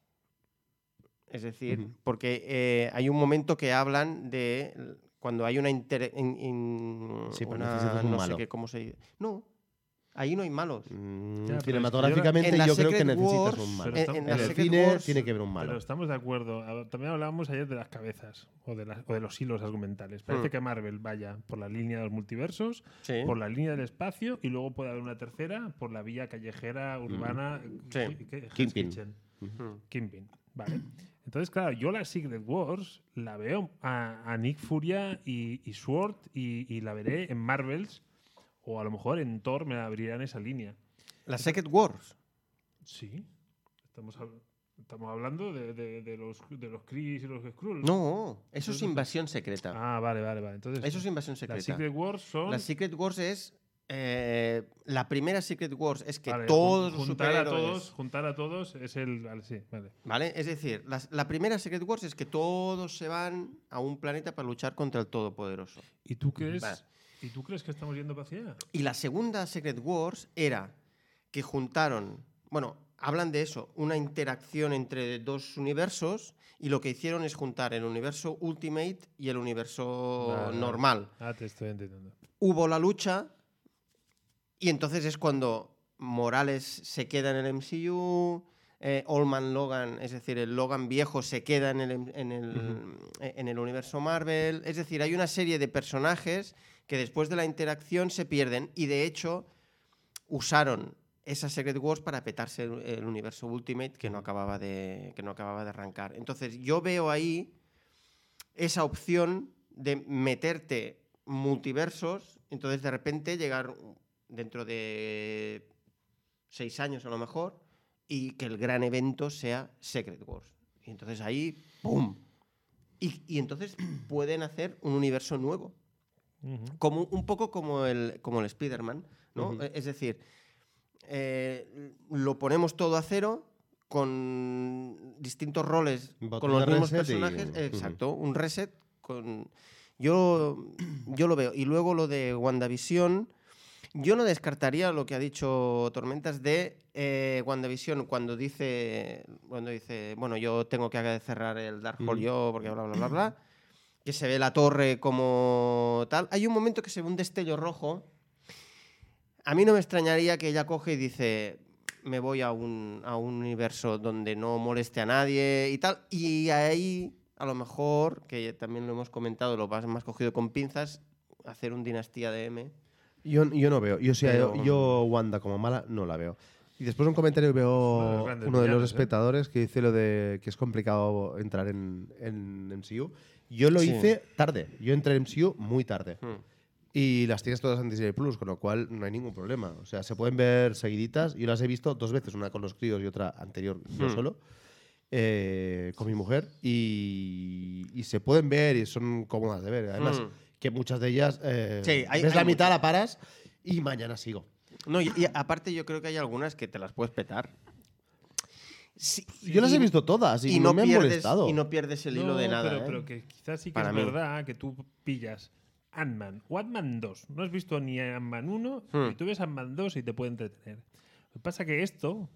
Es decir, porque eh, hay un momento que hablan de cuando hay una inter- in- in- Sí, pero una- un no malo. sé qué, cómo se dice. No, ahí no hay malos. Mm, Ya, cinematográficamente en la yo creo que necesitas Wars, un malo. En, en En el Secret cine Wars- tiene que haber un malo. Pero estamos de acuerdo. A- También hablábamos ayer de las cabezas o de, las- o de los hilos argumentales. Parece Hmm. que Marvel vaya por la línea de los multiversos, Sí. por la línea del espacio y luego puede haber una tercera por la vía callejera, urbana. Sí. ¿qué- qué- Hell's Kingpin. Kitchen. Mm. Kingpin. Vale. Entonces, claro, yo la Secret Wars la veo a, a Nick Furia y, y Sword y, y la veré en Marvels o a lo mejor en Thor me abrirán esa línea. La Secret Wars. Sí. Estamos, hab- estamos hablando de, de- de los, de los Kree y los Skrulls. No, eso es invasión secreta. Ah, vale, vale, vale. Entonces, Eso es invasión secreta. Secret Wars son. La Secret Wars es. Eh, la primera Secret Wars es que vale, todos los juntar a superhéroes. todos, juntar a todos es el. Vale, sí, vale. ¿Vale? Es decir, la primera Secret Wars es que todos se van a un planeta para luchar contra el Todopoderoso. ¿Y tú crees? Vale. ¿Y tú crees que estamos yendo hacia allá? Y la segunda Secret Wars era que juntaron. Bueno, hablan de eso, una interacción entre dos universos. Y lo que hicieron es juntar el universo Ultimate y el universo normal. Ah, te estoy entendiendo. hubo la lucha y entonces es cuando Morales se queda en el MCU, eh, Allman Logan, es decir, el Logan viejo se queda en el, en, el, en el universo Marvel. Es decir, hay una serie de personajes que después de la interacción se pierden y de hecho usaron esa Secret Wars para petarse el, el universo Ultimate que no acababa de que no acababa de arrancar. Entonces, yo veo ahí esa opción de meterte multiversos, entonces de repente llegar dentro de seis años a lo mejor y que el gran evento sea Secret Wars. Y entonces ahí, ¡pum! Y, y entonces pueden hacer un universo nuevo como un poco como el, como el Spider-Man, ¿no? E- Es decir, eh, lo ponemos todo a cero con distintos roles, con los mismos y- personajes. Exacto, un reset con... Yo, yo lo veo. Y luego lo de WandaVision, yo no descartaría lo que ha dicho Tormentas de eh, WandaVision cuando dice, cuando dice, bueno, yo tengo que cerrar el Dark Hole Mm. yo, porque bla, bla, bla, bla que se ve la torre como tal. Hay un momento que se ve un destello rojo. A mí no me extrañaría que ella coge y dice, me voy a un, a un universo donde no moleste a nadie y tal. Y ahí, a lo mejor, que también lo hemos comentado, lo más, más cogido con pinzas, hacer un dinastía de M. Yo, yo no veo. Yo, sí, Pero- yo, yo Wanda como mala no la veo. Y después un comentario Uno de veo los grandes uno de los villanos, ¿eh? espectadores que dice lo de que es complicado entrar en, en MCU. Yo lo Sí. hice tarde. Yo entré en MCU muy tarde. Hmm. Y las tienes todas en Disney Plus, con lo cual no hay ningún problema. O sea, se pueden ver seguiditas. Yo las he visto dos veces, una con los críos y otra anterior yo Hmm. solo, eh, con mi mujer. Y, y se pueden ver y son cómodas de ver. Además, Hmm. Que muchas de ellas eh, Sí, hay- ves hay la mitad, la paras y mañana sigo. No, y, y aparte yo creo que hay algunas que te las puedes petar. Sí, Yo las he visto todas y, y no, no, me han pierdes, molestado. y no pierdes el hilo de nada. Pero, ¿eh? pero que quizás sí que Para es mí. verdad que tú pillas Ant-Man o Ant-Man 2. No has visto ni Ant-Man 1 Hmm. y tú ves Ant-Man 2 y te puede entretener. Lo que pasa es que esto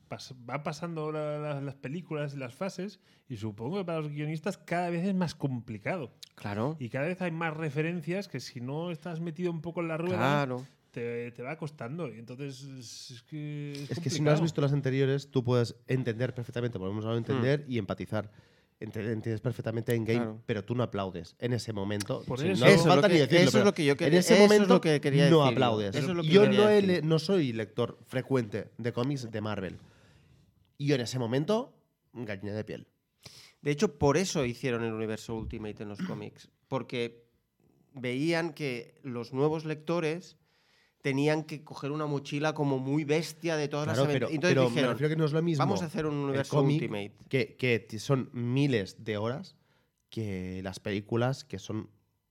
va pasando la- la- las películas y las fases y supongo que para los guionistas cada vez es más complicado. Claro. Y cada vez hay más referencias que si no estás metido un poco en la rueda Claro. te, te va costando. Y entonces es, que... Es, Es que si no has visto las anteriores, tú puedes entender perfectamente, volvemos a entender y empatizar. Entiendes perfectamente en game, Claro. pero tú no aplaudes en ese momento. Por eso- no Eso es falta lo ni que- decirlo, eso es lo que yo quería- En ese eso es momento lo que quería no decir yo. aplaudes. Eso es lo que yo no, he no soy lector frecuente de cómics de Marvel. Y yo en ese momento, gallina de piel. De hecho, por eso hicieron el universo Ultimate en los cómics. Porque veían que los nuevos lectores tenían que coger una mochila como muy bestia de todas Claro, las pero. Entonces pero me dijeron, refiero que no es lo mismo. vamos a hacer un universo Ultimate. Que, que son miles de horas que las películas que son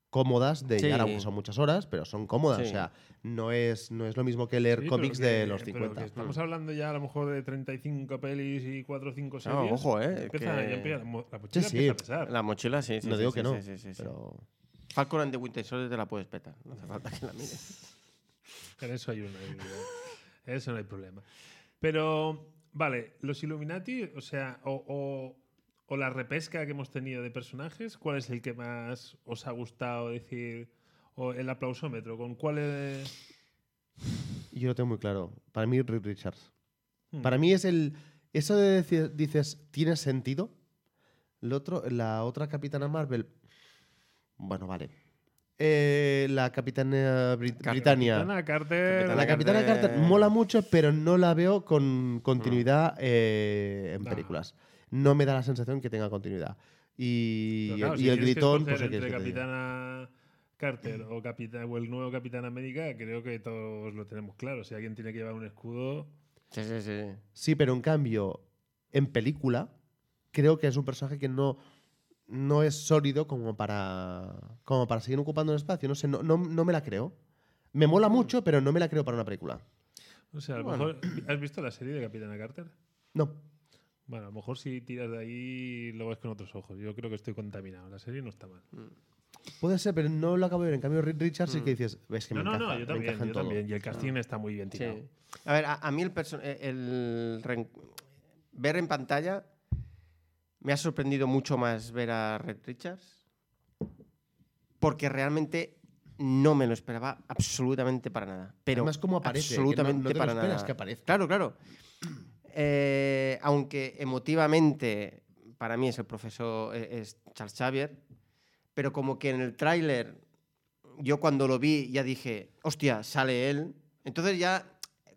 cómodas de Sí. ya uso muchas horas, pero son cómodas. Sí. O sea, no es, no es lo mismo que leer Sí, cómics que- de los pero 50. que estamos hablando ya a lo mejor de 35 pelis y 4 o 5 No, series. ojo, eh, Empieza, que- ya empieza- la mo- la mochila Sí, sí. empieza a pesar. La mochila, sí, sí. no sí, digo sí, que no, sí, sí, sí, sí. pero Falcon and the Winter Soldier te la puedes petar. No hace falta que la mires. En eso hay una. en eso no hay problema. Pero, vale, los Illuminati, o sea, o, o- o la repesca que hemos tenido de personajes, ¿cuál es el que más os ha gustado decir? O el aplausómetro, ¿con cuál es? yo lo tengo muy claro. Para mí, Reed Richards. Hmm. Para mí es el. Eso de decir, dices, ¿tiene sentido? El otro, la otra capitana Marvel. Bueno, vale. Eh, la capitana Brit- Car- Britannia. Capitana Carter. La capitana Carter- Carter mola mucho, pero no la veo con continuidad eh, en No. películas. No me da la sensación que tenga continuidad. Y, claro, y si el gritón, pues ¿qué entre que? Capitana Carter o, Capitán, o el nuevo Capitán América, creo que todos lo tenemos claro. Si alguien tiene que llevar un escudo. Sí, sí, sí. Sí, pero en cambio, en película, creo que es un personaje que no, no es sólido como para, como para seguir ocupando un espacio. No sé, no, no, no me la creo. Me mola mucho, pero no me la creo para una película. O sea, a lo Bueno. mejor. ¿Has visto la serie de Capitana Carter? No. Bueno, a lo mejor si tiras de ahí lo ves con otros ojos. Yo creo que estoy contaminado. La serie no está mal. Puede ser, pero no lo acabo de ver. En cambio, Reed Richards sí que dices, ves que no, me no, encaja, no, yo también. Yo todo. también. Y el casting está muy bien tirado. Sí. A ver, a, a mí el, ver en pantalla me ha sorprendido mucho más ver a Red Richards porque realmente no me lo esperaba absolutamente para nada. Pero Además, cómo aparece, no- absolutamente no te lo para esperas nada. que aparezca. Claro, claro. Eh, aunque emotivamente para mí es el profesor eh, es Charles Xavier, pero como que en el tráiler yo cuando lo vi ya dije, hostia, sale él. Entonces ya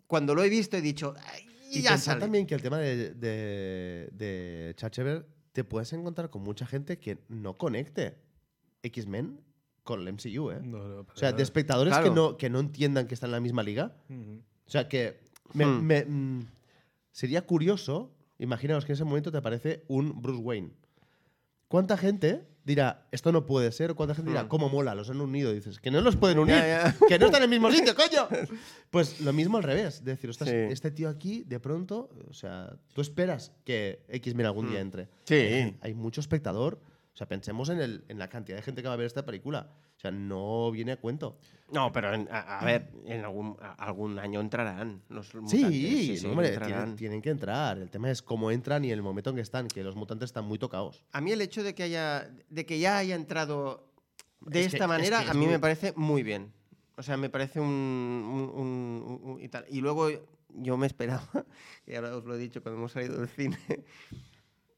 cuando lo he visto he dicho, "Ay, Y ya pensar sale. también que el tema de, de, de Chachever te puedes encontrar con mucha gente que no conecte X-Men con el MCU, ¿eh? No, no, O sea, de espectadores que, Claro. no, que no entiendan que están en la misma liga. Ujú. O sea, que me- Hmm. me- mm, sería curioso, imaginaos que en ese momento te aparece un Bruce Wayne. ¿Cuánta gente dirá, esto no puede ser? ¿O cuánta gente dirá, Hmm. cómo mola, los han unido? Dices, que no los pueden unir, Ya, ya. que no están en el mismo sitio, coño. Pues lo mismo al revés. Es decir, Sí. este tío aquí, de pronto, o sea, tú esperas que X-Men algún día Hmm. entre. Sí. Hay, hay mucho espectador. O sea, pensemos en, el, en la cantidad de gente que va a ver esta película. O sea, no viene a cuento. No, pero en- a, a ver, en algún, a- algún año entrarán los Sí, mutantes. no, hombre, entrarán. tienen, tienen que entrar. El tema es cómo entran y el momento en que están, que los mutantes están muy tocados. A mí el hecho de que haya de que ya haya entrado de Es que- esta es manera que es a mí muy- me parece muy bien. O sea, me parece un, un- un- un- un- y tal. Y luego yo me esperaba, y ahora os lo he dicho cuando hemos salido del cine,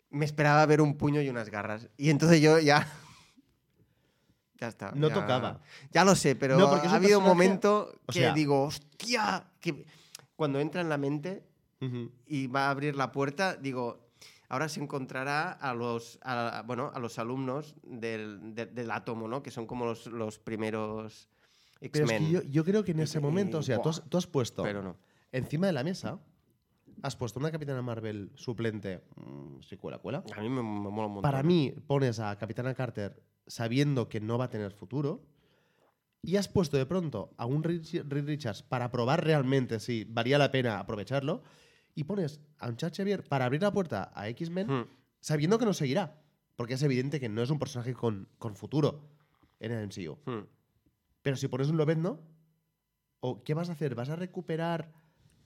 me esperaba ver un puño y unas garras. Y entonces yo ya ya está. No ya- tocaba. Ya lo sé, pero No, ha habido un momento o que sea- digo, hostia, que cuando entra en la mente y va a abrir la puerta, digo, ahora se encontrará a los, a- bueno, a los alumnos del, de- del átomo, ¿no? Que son como los, los primeros es X-Men. que yo, yo creo que en ese momento, o sea, tú has, tú has puesto Pero no. encima de la mesa, has puesto una Capitana Marvel suplente, mm, si cuela, cuela. A mí me, me mola un montón. Para mí, pones a Capitana Carter sabiendo que no va a tener futuro. Y has puesto de pronto a un Reed Richards para probar realmente si valía la pena aprovecharlo. Y pones a un Chad Xavier para abrir la puerta a X-Men Hmm. sabiendo que no seguirá. Porque es evidente que no es un personaje con, con futuro en el MCU. Hmm. Pero si pones un Lobezno, ¿o qué vas a hacer? ¿Vas a recuperar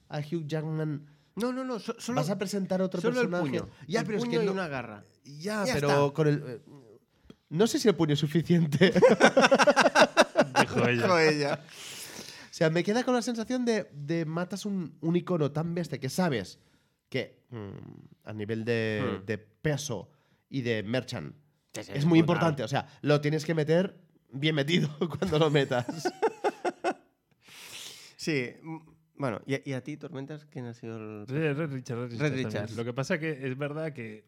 a Hugh Jackman? No, no, no. so- solo, ¿Vas a presentar otro solo el personaje? puño. Ya, El pero es puño que y no- una garra. Ya, Ya pero está. con el. eh, No sé si el puño es suficiente. Dijo ella. Dijo ella. o sea, me queda con la sensación de, de matas un, un icono tan bestia que sabes que mm, a nivel de, Hmm. de peso y de merchant Sí, sí, es muy brutal. importante. O sea, lo tienes que meter bien metido cuando lo metas. Sí. Bueno, ¿y, y a ti, Tormentas, quién ha sido el...? Red Red Richards Red también. Richards. Lo que pasa que es verdad que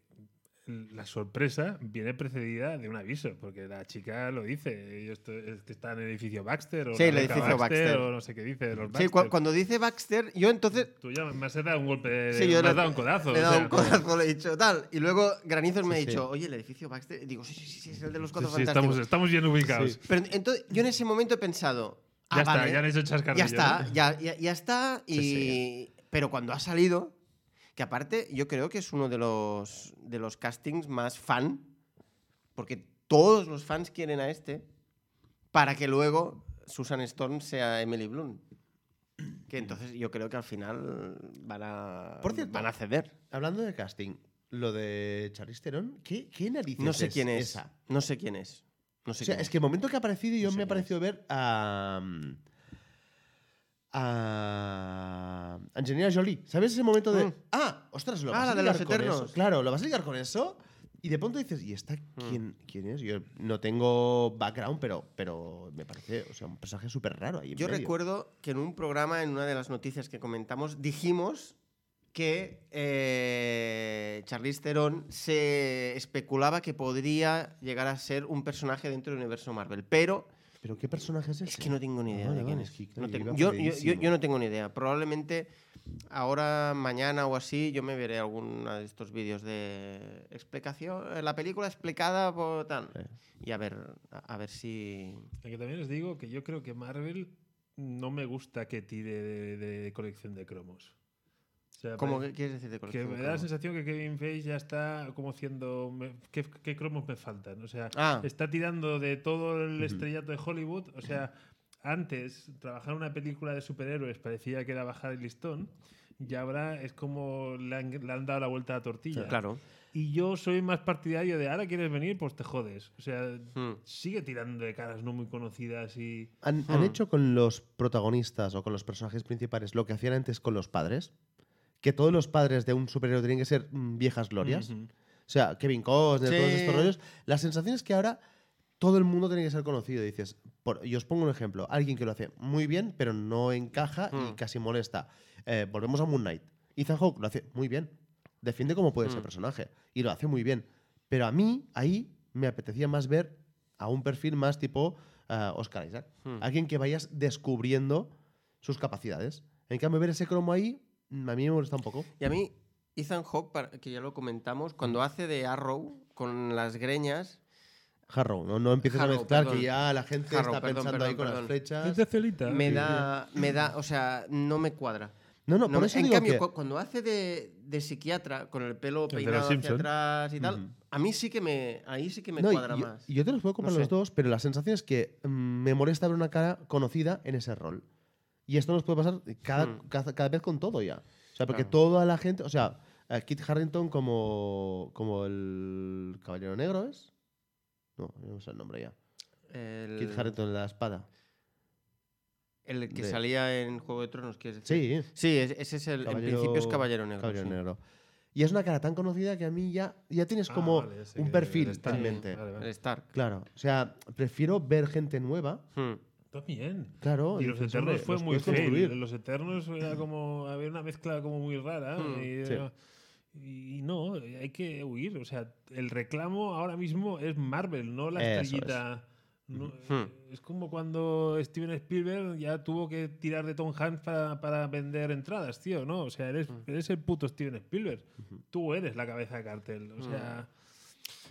la sorpresa viene precedida de un aviso, porque la chica lo dice. Yo estoy- es que está en el edificio Baxter o Sí, el edificio Baxter. o no sé qué dice de los Sí, cu- Baxter. cuando dice Baxter, yo entonces Tú ya me has dado un golpe de. Sí, yo me le- has dado un codazo. Le he o dado sea, un codazo, le he dicho tal. Y luego Granizos me ha Sí, dicho, sí. oye, el edificio Baxter. Y digo, sí, sí, sí, sí, es el de los sí, cuatro sí, fantásticos. estamos, estamos bien ubicados. Sí. Pero entonces, yo en ese momento he pensado, ah, Ya está, vale, ya han hecho chascarrillo. ya está, ya, ya, ya está. Y... Sí, Pero cuando ha salido, que aparte yo creo que es uno de los, de los castings más fan, porque todos los fans quieren a este, para que luego Susan Storm sea Emily Blunt. Que entonces yo creo que al final van a, Por cierto, van a ceder. Hablando de casting, lo de Charlize Theron, ¿qué, qué narices No sé quién es. esa? No sé quién es. No sé O sea, quién es que el momento que ha aparecido yo No sé me ha parecido ver a. a. Angelina Jolie. ¿Sabes ese momento de. Mm. Ah, ostras, lo Ah, vas la a de ligar los con Eternos. eso. Claro, lo vas a ligar con eso. Y de pronto dices, ¿y esta quién, quién es? Yo no tengo background, pero, pero me parece o sea, un personaje súper raro ahí. en Yo medio. recuerdo que en un programa, en una de las noticias que comentamos, dijimos que eh, Charlize Theron se especulaba que podría llegar a ser un personaje dentro del universo Marvel, pero ¿Pero qué personaje es ese? es que no tengo ni idea Vale, de quién es. es que, No tengo- yo, yo- yo- yo no tengo ni idea. Probablemente ahora, mañana o así, yo me veré alguno de estos vídeos de explicación, eh, la película explicada por tal. Eh. Y a ver, a, a ver si... Que también os digo que yo creo que Marvel no me gusta que tire de, de colección de cromos. Sea, ¿Cómo parece- que quieres decir de que colección? me da la sensación que Kevin Feige ya está como haciendo me- ¿qué, qué cromos me faltan. O sea, Ah. está tirando de todo el estrellato de Hollywood. O sea, antes trabajar una película de superhéroes parecía que era bajar el listón. Y ahora es como le han, le han dado la vuelta a la tortilla. Claro. Y yo soy más partidario de ahora quieres venir, pues te jodes. O sea, Hmm. sigue tirando de caras no muy conocidas y. ¿Han, han Hmm. hecho con los protagonistas o con los personajes principales lo que hacían antes con los padres? Que todos los padres de un superhéroe tienen que ser mm, viejas glorias. Ujú. O sea, Kevin Costner, Sí. todos estos rollos. La sensación es que ahora todo el mundo tiene que ser conocido. Dices, por, y os pongo un ejemplo. Alguien que lo hace muy bien, pero no encaja y Mm. casi molesta. Eh, volvemos a Moon Knight. Ethan Hawke lo hace muy bien. Defiende cómo puede ser Mm. personaje. Y lo hace muy bien. Pero a mí, ahí, me apetecía más ver a un perfil más tipo ah, Oscar Isaac. Hmm. Alguien que vayas descubriendo sus capacidades. En cambio, ver ese cromo ahí, a mí me molesta un poco. Y a mí, Ethan Hawke, para- que ya lo comentamos, cuando hace de Arrow con las greñas, Harrow, no, no empieces Harrow, a mezclar perdón. que ya la gente Harrow, está perdón, pensando perdón, ahí con perdón. las flechas. Es de celita. me da, me da, o sea, no me cuadra. No, no, No por me- eso en digo cambio, que- cuando hace de, de psiquiatra con el pelo peinado hacia Simpson. atrás y tal, a mí sí que me, ahí sí que me No, cuadra yo, más. y yo te los puedo comprar No los sé. dos, pero la sensación es que mm, me molesta ver una cara conocida en ese rol. Y esto nos puede pasar cada, Hmm. cada, cada vez con todo ya. O sea, porque Claro. toda la gente. O sea, Kit Harrington como, como el Caballero Negro es. No, no sé el nombre ya. El, Kit Harrington la espada. el que de- salía en Juego de Tronos, ¿quieres decir? Sí, Sí, es- ese es el, en principio es Caballero Negro. Caballero sí. Negro. Y es una cara tan conocida que a mí ya, ya tienes Ah, como vale, un perfil en mente. Vale, vale. El Stark. Claro. O sea, prefiero ver gente nueva. Hmm. También. Claro. Y los Eternos hombre, fue los muy construir. Los Eternos era como. Había una mezcla como muy rara. Hmm, y, sí. y no, hay que huir. O sea, el reclamo ahora mismo es Marvel, no la Eso estrellita. No, Hmm. Es como cuando Steven Spielberg ya tuvo que tirar de Tom Hanks para, para vender entradas, tío, ¿no? O sea, eres, Hmm. eres el puto Steven Spielberg. Tú eres la cabeza de cartel. O sea,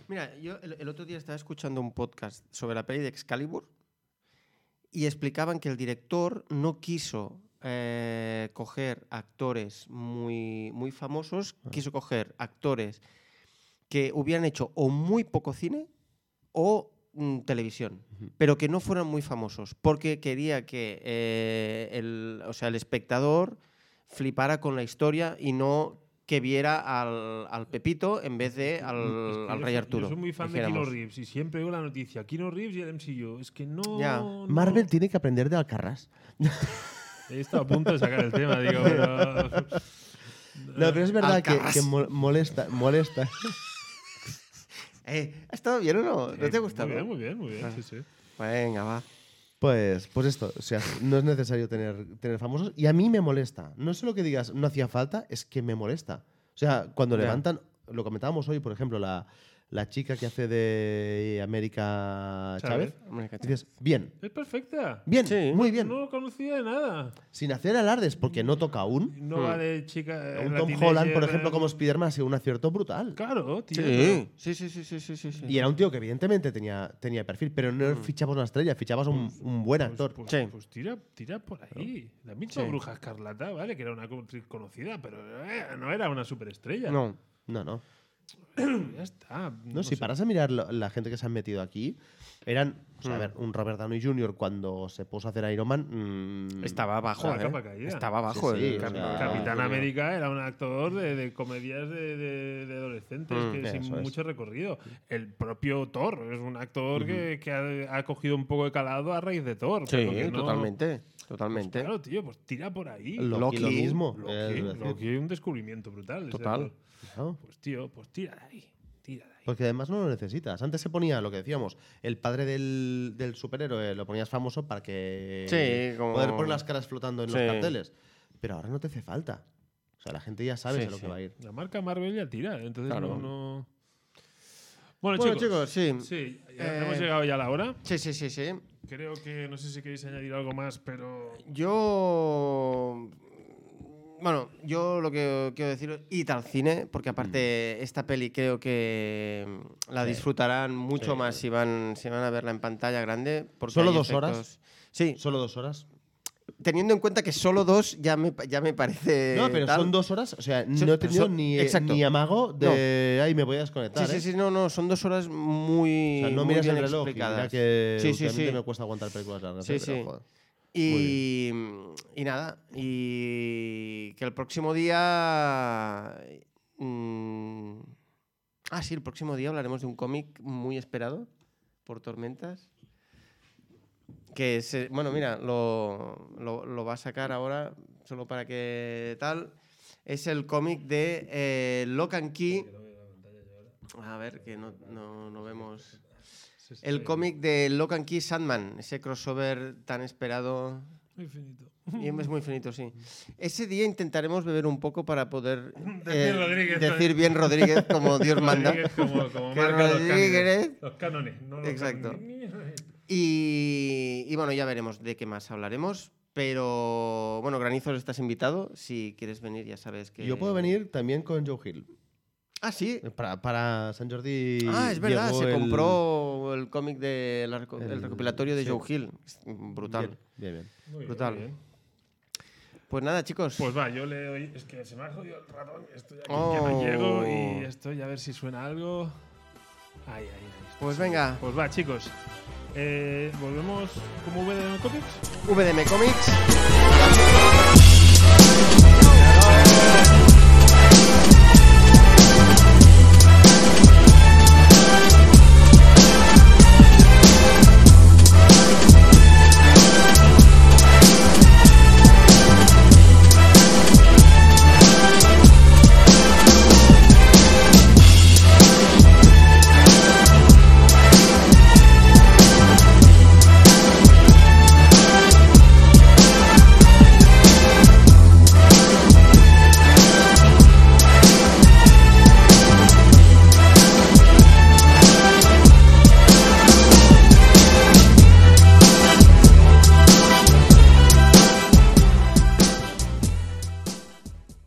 Mira, yo el, el otro día estaba escuchando un podcast sobre la peli de Excalibur y explicaban que el director no quiso eh, coger actores muy, muy famosos, quiso coger actores que hubieran hecho o muy poco cine o mm, televisión, pero que no fueran muy famosos, porque quería que eh, el, o sea, el espectador flipara con la historia y no que viera al, al Pepito en vez de al, es que al yo Rey soy- Arturo. Yo soy muy fan dijéramos. de Keanu Reeves y siempre digo la noticia: Keanu Reeves y el MCU. Es que no. Ya. no- Marvel tiene que aprender de Alcarrás. He estado a punto de sacar el tema, digo, pero. No, pero es verdad que, molesta, molesta. Eh, ¿Ha estado bien o no? ¿No te ha gustado? Muy bien, muy bien, muy bien. Ah. Sí, sí. Venga, va. Pues, pues esto, o sea, no es necesario tener, tener famosos. Y a mí me molesta. No es solo que digas no hacía falta, es que me molesta. O sea, cuando levantan lo comentábamos hoy, por ejemplo, la, la chica que hace de América Chávez. Dices, bien, Es perfecta. bien, Sí. muy bien. No conocía de nada. Sin hacer alardes, porque no toca aún. No va de chica. eh, Un la Tom Holland, por ejemplo, eh, como Spider-Man, ha sido un acierto brutal. Claro, tío. Sí, sí, sí, sí, sí, sí, sí, sí. Y era un tío que evidentemente tenía, tenía perfil, pero no fichabas una estrella, fichabas un, un buen Pues- actor. Pues, Sí. pues tira, tira por ahí. La misma Sí. Bruja Escarlata, ¿vale? Que era una actriz conocida, pero eh, no era una superestrella. No. No, no. Ya está. No, si sé. paras a mirar lo- la gente que se han metido aquí, eran, o sea, a Mm. ver, un Robert Downey Jr. cuando se puso a hacer Iron Man. mm, Estaba abajo, La ¿eh? Estaba abajo. Sí, sí, el o Cap- sea, Capitán. América era un actor de, de comedias de, de- de adolescentes Mm, que sin es. mucho recorrido. El propio Thor es un actor que, que ha, ha cogido un poco de calado a raíz de Thor. Sí, no- totalmente. Totalmente. Claro, tío, pues tira por ahí. Loki, Loki, lo mismo. Loki, Loki un descubrimiento brutal. Total. ¿No? Pues tío, pues tira de ahí. Tira de ahí. Porque además no lo necesitas. Antes se ponía lo que decíamos, el padre del, del superhéroe lo ponías famoso para que Sí, como- poder poner las caras flotando en los carteles. Pero ahora no te hace falta. O sea, la gente ya sabe Sí, a lo sí. que va a ir. La marca Marvel ya tira, entonces Claro. no, no- Bueno, Bueno, chicos, chicos, sí. Eh, hemos llegado ya a la hora. Sí, sí, sí, sí. Creo que no sé si queréis añadir algo más, pero Yo. Bueno, yo lo que quiero decir, id al cine, porque aparte esta peli creo que mm, la disfrutarán mucho Sí. más si van, si van a verla en pantalla grande. porque ¿Solo dos horas? Sí, Solo dos horas. teniendo en cuenta que solo dos ya me, ya me parece. no, pero tal. son dos horas. O sea, Son- no he tenido son- ni, exacto. ni amago de. Ay, me voy a desconectar. Sí, sí, ¿eh? sí, no, no, son dos horas muy. O sea, no muy miras el bien reloj. y explicadas. mira que Sí, sí, sí. me cuesta aguantar películas largas. Sí, ¿eh? Pero, sí. joder. Y, y nada, y que el próximo día... mm, ah, sí, el próximo día hablaremos de un cómic muy esperado por Tormentas. Que se, bueno, mira, lo, lo- lo va a sacar ahora, solo para que tal. Es el cómic de eh, Lock and Key. A ver, que no, no, no vemos. El cómic de Lock and Key Sandman, ese crossover tan esperado. Muy finito. Y es muy finito, sí. Ese día intentaremos beber un poco para poder Decir decir bien Rodríguez como Dios manda. Rodríguez como, los Rodríguez. cánones. Los cánones, no los Exacto. cánones. Y, y bueno, ya veremos de qué más hablaremos. Pero bueno, Granizos, estás invitado. Si quieres venir, ya sabes que. Yo puedo venir también con Joe Hill. Ah, sí. Para, para San Jordi. Ah, es verdad, se el- compró el cómic de la reco- el, el- recopilatorio de sí. Joe Hill. Brutal. Bien, bien. bien. Muy bien, Brutal. bien. Pues nada, chicos. Pues va, yo le doy. Es que se me ha jodido el ratón. Estoy aquí, que Oh. no llego y estoy a ver si suena algo. Ay, ay, ay. Pues venga, Pues va, chicos. Eh, Volvemos como VDM Comics. VDM Comics.